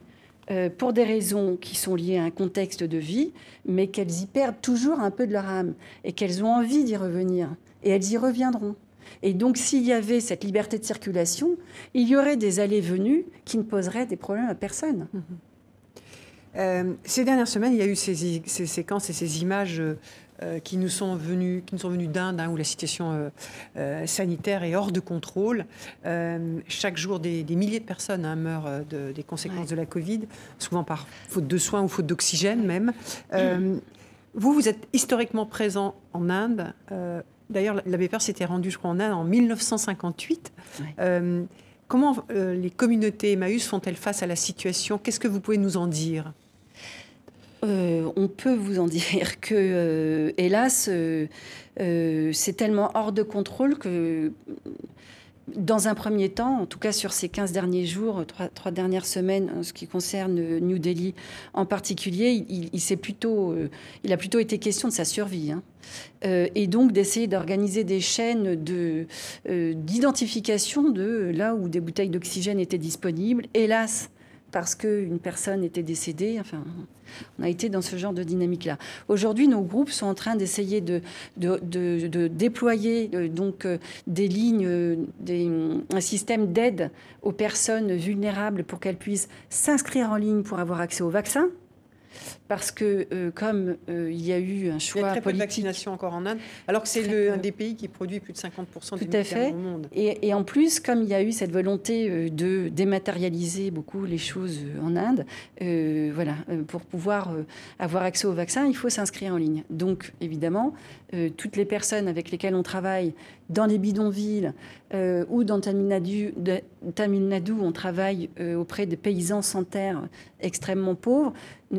S3: pour des raisons qui sont liées à un contexte de vie, mais qu'elles y perdent toujours un peu de leur âme et qu'elles ont envie d'y revenir. Et elles y reviendront. Et donc, s'il y avait cette liberté de circulation, il y aurait des allées-venues qui ne poseraient des problèmes à personne. Mhm.
S1: Euh, ces dernières semaines, il y a eu ces, séquences et ces images euh, qui nous sont venues, qui nous sont venues d'Inde, hein, où la situation euh, sanitaire est hors de contrôle. chaque jour, des, milliers de personnes hein, meurent des conséquences de la Covid, souvent par faute de soins ou faute d'oxygène même. vous, vous êtes historiquement présent en Inde. D'ailleurs, l'abbé Père s'était rendu, je crois, en Inde en 1958. Euh, comment euh, les communautés Emmaüs font-elles face à la situation? Qu'est-ce que vous pouvez nous en dire?
S3: Euh, on peut vous en dire que, hélas, c'est tellement hors de contrôle que dans un premier temps, en tout cas sur ces 15 derniers jours, trois, dernières semaines, en ce qui concerne New Delhi en particulier, il, plutôt, il a plutôt été question de sa survie. Hein. et donc d'essayer d'organiser des chaînes d'identification de, de là où des bouteilles d'oxygène étaient disponibles. Hélas, parce qu'une personne était décédée. On a été dans ce genre de dynamique-là. Aujourd'hui, nos groupes sont en train d'essayer de, déployer euh, donc euh, des lignes, euh, un système d'aide aux personnes vulnérables pour qu'elles puissent s'inscrire en ligne pour avoir accès au vaccin parce que euh, comme euh, il y a eu un choix
S1: il y a très
S3: peu
S1: de vaccination encore en Inde, alors que c'est un des pays qui produit plus de 50% des médicaments au monde.
S3: Et, et, en plus, comme il y a eu cette volonté euh, de dématérialiser beaucoup les choses en Inde, voilà, pour pouvoir avoir accès au vaccin, il faut s'inscrire en ligne. Donc, évidemment, toutes les personnes avec lesquelles on travaille dans les bidonvilles ou dans Tamil Nadu, Tamil Nadu on travaille auprès de paysans sans terre extrêmement pauvres,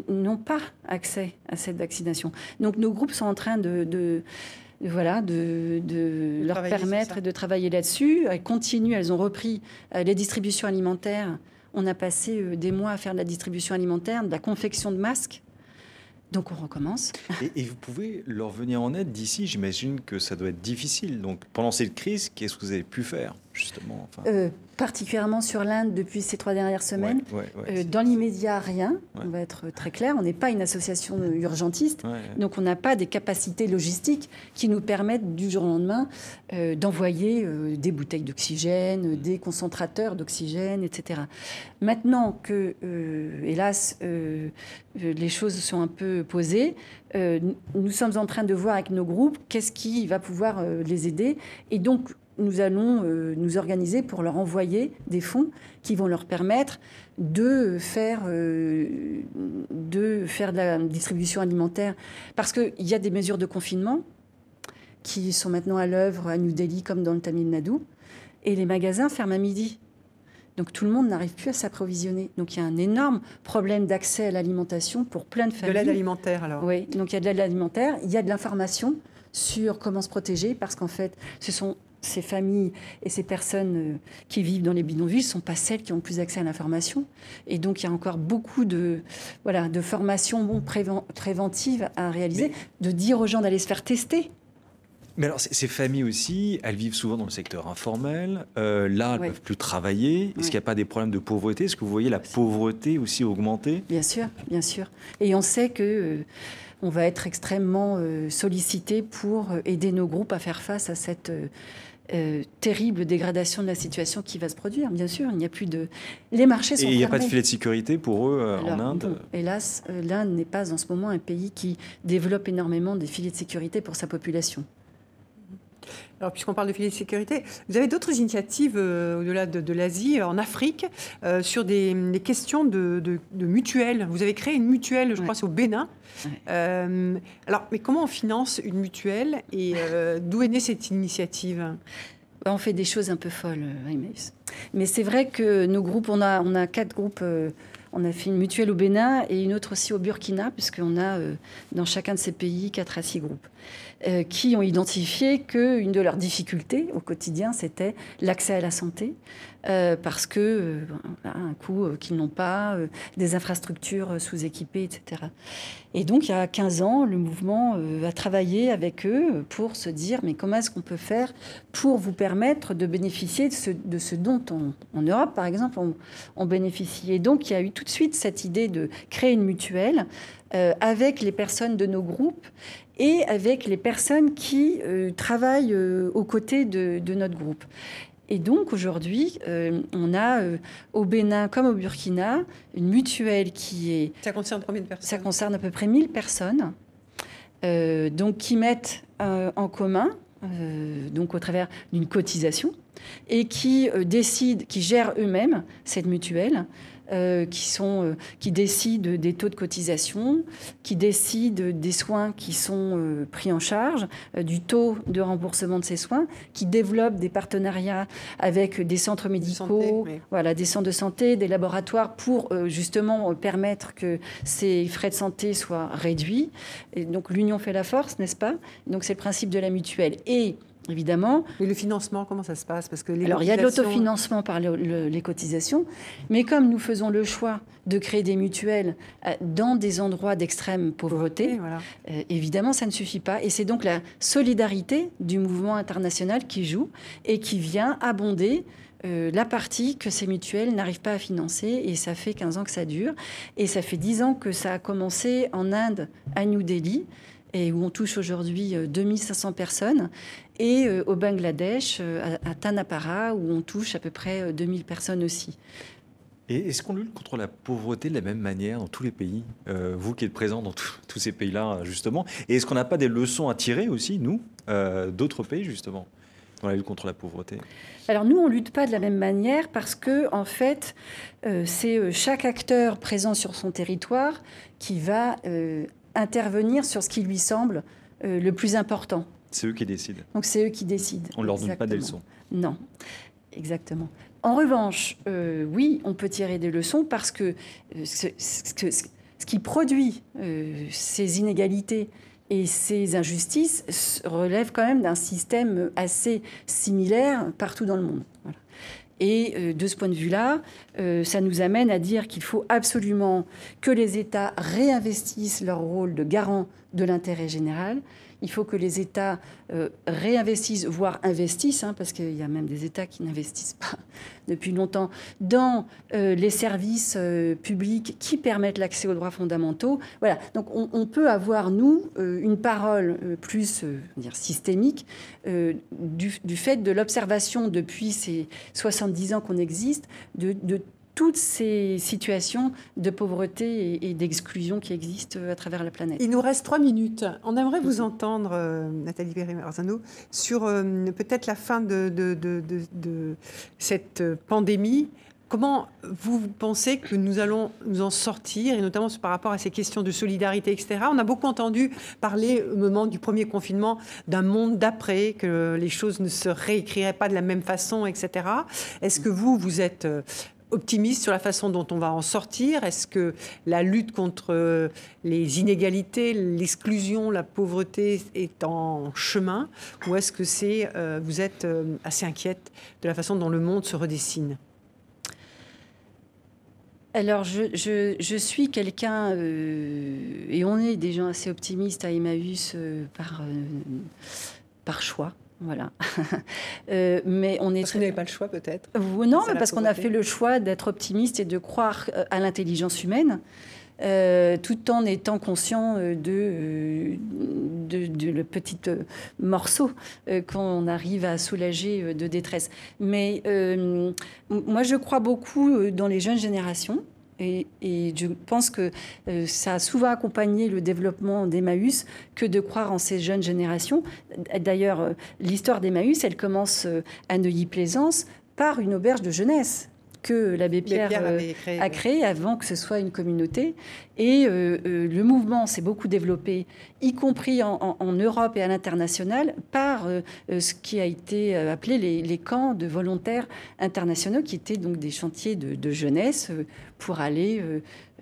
S3: n'ont pas accès à cette vaccination. Donc nos groupes sont en train de, voilà, de, leur permettre de travailler là-dessus. Elles continuent, elles ont repris euh, les distributions alimentaires. On a passé euh, des mois à faire de la distribution alimentaire, de la confection de masques. Donc on recommence.
S4: Et, vous pouvez leur venir en aide d'ici J'imagine que ça doit être difficile. Donc pendant cette crise, qu'est-ce que vous avez pu faire justement
S3: euh, particulièrement sur l'Inde depuis ces trois dernières semaines. Euh, dans l'immédiat, rien. On va être très clair. On n'est pas une association urgentiste, donc on n'a pas des capacités logistiques qui nous permettent du jour au lendemain euh, d'envoyer des bouteilles d'oxygène, mm. des concentrateurs d'oxygène, etc. Maintenant que, hélas, les choses sont un peu posées, nous sommes en train de voir avec nos groupes qu'est-ce qui va pouvoir les aider. Et donc, nous allons euh, nous organiser pour leur envoyer des fonds qui vont leur permettre de faire, euh, de faire de la distribution alimentaire. Parce qu'il y a des mesures de confinement qui sont maintenant à l'œuvre à New Delhi comme dans le Tamil Nadu. Et les magasins ferment à midi. Donc tout le monde n'arrive plus à s'approvisionner. Donc il y a un énorme problème d'accès à l'alimentation pour plein de familles.
S1: De l'aide alimentaire alors
S3: Oui, donc il y a de l'aide alimentaire, il y a de l'information sur comment se protéger parce qu'en fait ce sont ces familles et ces personnes euh, qui vivent dans les bidonvilles ne sont pas celles qui ont le plus accès à l'information. Et donc, il y a encore beaucoup de, voilà, de formations bon, préventives à réaliser, de dire aux gens d'aller se faire tester.
S4: Mais alors, ces familles aussi, elles vivent souvent dans le secteur informel. Euh, là, elles ne peuvent plus travailler. Est-ce qu'il n'y a pas des problèmes de pauvreté? Est-ce que vous voyez la pauvreté aussi augmenter?
S3: Bien sûr, bien sûr. Et on sait que euh, on va être extrêmement sollicité pour aider nos groupes à faire face à cette euh, terrible dégradation de la situation qui va se produire. Bien sûr, il n'y a plus de. Les marchés sont.
S4: Et il n'y a pas de filet de sécurité pour eux euh, en Inde?
S3: Hélas, euh, l'Inde n'est pas en ce moment un pays qui développe énormément des filets de sécurité pour sa population.
S1: Alors, puisqu'on parle de filets de sécurité, vous avez d'autres initiatives au-delà de, l'Asie, en Afrique, sur des, questions de, mutuelles. Vous avez créé une mutuelle, je crois, c'est au Bénin, euh, alors, mais comment on finance une mutuelle et euh, d'où est née cette initiative?
S3: On fait des choses un peu folles, euh, Mais c'est vrai que nos groupes, on a, on a quatre groupes. on a fait une mutuelle au Bénin et une autre aussi au Burkina, puisqu'on a dans chacun de ces pays quatre à six groupes. Euh, qui ont identifié qu'une de leurs difficultés au quotidien, c'était l'accès à la santé, euh, parce que euh, un coût qu'ils n'ont pas, des infrastructures sous-équipées, etc. Et donc, il y a 15 ans, le mouvement a travaillé avec eux pour se dire, mais comment est-ce qu'on peut faire pour vous permettre de bénéficier de ce, de dont en Europe, par exemple, on, bénéficie? Et donc, il y a eu tout de suite cette idée de créer une mutuelle avec les personnes de nos groupes et avec les personnes qui euh, travaillent euh, aux côtés de, notre groupe. Et donc aujourd'hui, euh, on a au Bénin comme au Burkina une mutuelle qui est...
S1: Ça concerne combien de personnes? Ça
S3: concerne à peu près 1000 personnes, donc qui mettent en commun, donc au travers d'une cotisation, et qui décident, qui gèrent eux-mêmes cette mutuelle euh, qui, sont, euh, qui décident des taux de cotisation, qui décident des soins qui sont euh, pris en charge, du taux de remboursement de ces soins, qui développent des partenariats avec des centres médicaux, voilà, des centres de santé, des laboratoires pour justement permettre que ces frais de santé soient réduits. Et donc l'union fait la force, n'est-ce pas? Donc c'est le principe de la mutuelle. Et évidemment.
S1: Et le financement, comment ça se passe? Parce que les
S3: Alors, il y a de l'autofinancement par le- le- les cotisations, mais comme nous faisons le choix de créer des mutuelles euh, dans des endroits d'extrême pauvreté,
S1: Oui, voilà.
S3: euh, évidemment, ça ne suffit pas. Et c'est donc la solidarité du mouvement international qui joue et qui vient abonder euh, la partie que ces mutuelles n'arrivent pas à financer. Et ça fait 15 ans que ça dure. Et ça fait 10 ans que ça a commencé en Inde, à New Delhi, et où on touche aujourd'hui euh, 2500 personnes, et euh, au Bangladesh, euh, à, Tanapara, où on touche à peu près euh, 2000 personnes aussi.
S4: Et est-ce qu'on lutte contre la pauvreté de la même manière dans tous les pays Euh, Vous qui êtes présent dans tous- tous ces pays-là, justement? Et est-ce qu'on n'a pas des leçons à tirer aussi, nous, euh, d'autres pays, justement, dans la lutte contre la pauvreté?
S3: Alors nous, on lutte pas de la même manière parce que en fait, euh, c'est euh, chaque acteur présent sur son territoire qui va euh, intervenir sur ce qui lui semble euh, le plus important.
S4: C'est eux qui décident.
S3: Donc c'est eux qui décident.
S4: On ne leur donne pas des leçons.
S3: Non, exactement. En revanche, euh, oui, on peut tirer des leçons parce que euh, ce, ce que- ce qui produit ces inégalités et ces injustices relève quand même d'un système assez similaire partout dans le monde. Voilà. Et euh, de ce point de vue-là, euh, ça nous amène à dire qu'il faut absolument que les États réinvestissent leur rôle de garant de l'intérêt général. Il faut que les États euh, réinvestissent, voire investissent, hein, parce qu'il y a même des États qui n'investissent pas depuis longtemps, dans euh, les services euh, publics qui permettent l'accès aux droits fondamentaux. Voilà. Donc on, peut avoir, nous, une parole plus dire, systémique du, du fait de l'observation depuis ces 70 ans qu'on existe, de, de toutes ces situations de pauvreté et, et d'exclusion qui existent euh, à travers la planète.
S1: Il nous reste trois minutes. On aimerait vous entendre, euh, Nathalie Berry-Marzano, sur euh, peut-être la fin de, de- de- de- de cette pandémie. Comment vous pensez que nous allons nous en sortir, et notamment par rapport à ces questions de solidarité, etc. On a beaucoup entendu parler au moment du premier confinement d'un monde d'après, que les choses ne se réécriraient pas de la même façon, etc. Est-ce que vous, vous êtes optimiste sur la façon dont on va en sortir Est-ce que la lutte contre euh, les inégalités, l'exclusion, la pauvreté est en chemin Ou est-ce que c'est, euh, vous êtes euh, assez inquiète de la façon dont le monde se redessine?
S3: Alors, je, je- suis quelqu'un, et on est des gens assez optimistes à Emmaüs par, par choix. Voilà. Euh, mais on est
S1: Parce que vous n'avez pas le choix peut-être
S3: non, mais parce qu'on a fait le choix d'être optimiste et de croire euh, à l'intelligence humaine, euh, tout en étant conscient euh, de, de, de le petit morceau euh, qu'on arrive à soulager de détresse. Mais moi, je crois beaucoup dans les jeunes générations. Et, je pense que euh, ça a souvent accompagné le développement d'Emmaüs que de croire en ces jeunes générations. D'ailleurs, euh, l'histoire d'Emmaüs, elle commence euh, à Neuilly-Plaisance par une auberge de jeunesse que l'abbé Pierre,
S1: Pierre
S3: euh,
S1: créé,
S3: a créé avant que ce soit une communauté. Et euh, euh, le mouvement s'est beaucoup développé, y compris en, en- en Europe et à l'international, par ce qui a été appelé les, les camps de volontaires internationaux, qui étaient donc des chantiers de, de jeunesse pour aller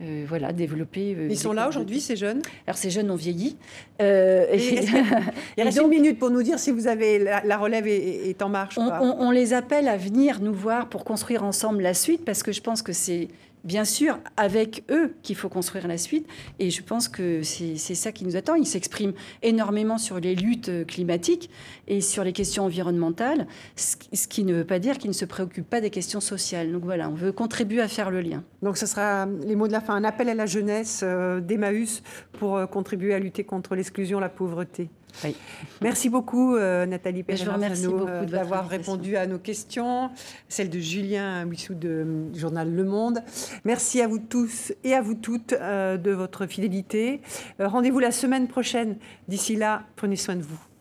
S3: euh, voilà, développer. euh,
S1: Ils sont là aujourd'hui, ces jeunes?
S3: Alors ces jeunes ont vieilli. Euh,
S1: Et Il reste
S3: donc,
S1: une minute pour nous dire si vous avez la, la relève est, est en marche. ou
S3: on,
S1: pas?
S3: on- on les appelle à venir nous voir pour construire ensemble la suite, parce que je pense que c'est bien sûr avec eux qu'il faut construire la suite. Et je pense que c'est ça qui nous attend. Ils s'expriment énormément sur les luttes euh, climatiques et sur les questions environnementales, ce qui- ne veut pas dire qu'ils ne se préoccupent pas des questions sociales. Donc voilà, on veut contribuer à faire le lien.
S1: Donc ce sera les mots de la fin, un appel à la jeunesse euh, d'Emmaüs pour euh, contribuer à lutter contre l'exclusion, la pauvreté.
S3: Oui.
S1: Merci beaucoup euh, Nathalie
S3: de
S1: euh, d'avoir répondu à nos questions, celle de Julien Wissou de euh, du journal Le Monde. Merci à vous tous et à vous toutes euh, de votre fidélité. Euh, Rendez-vous la semaine prochaine. D'ici là, prenez soin de vous.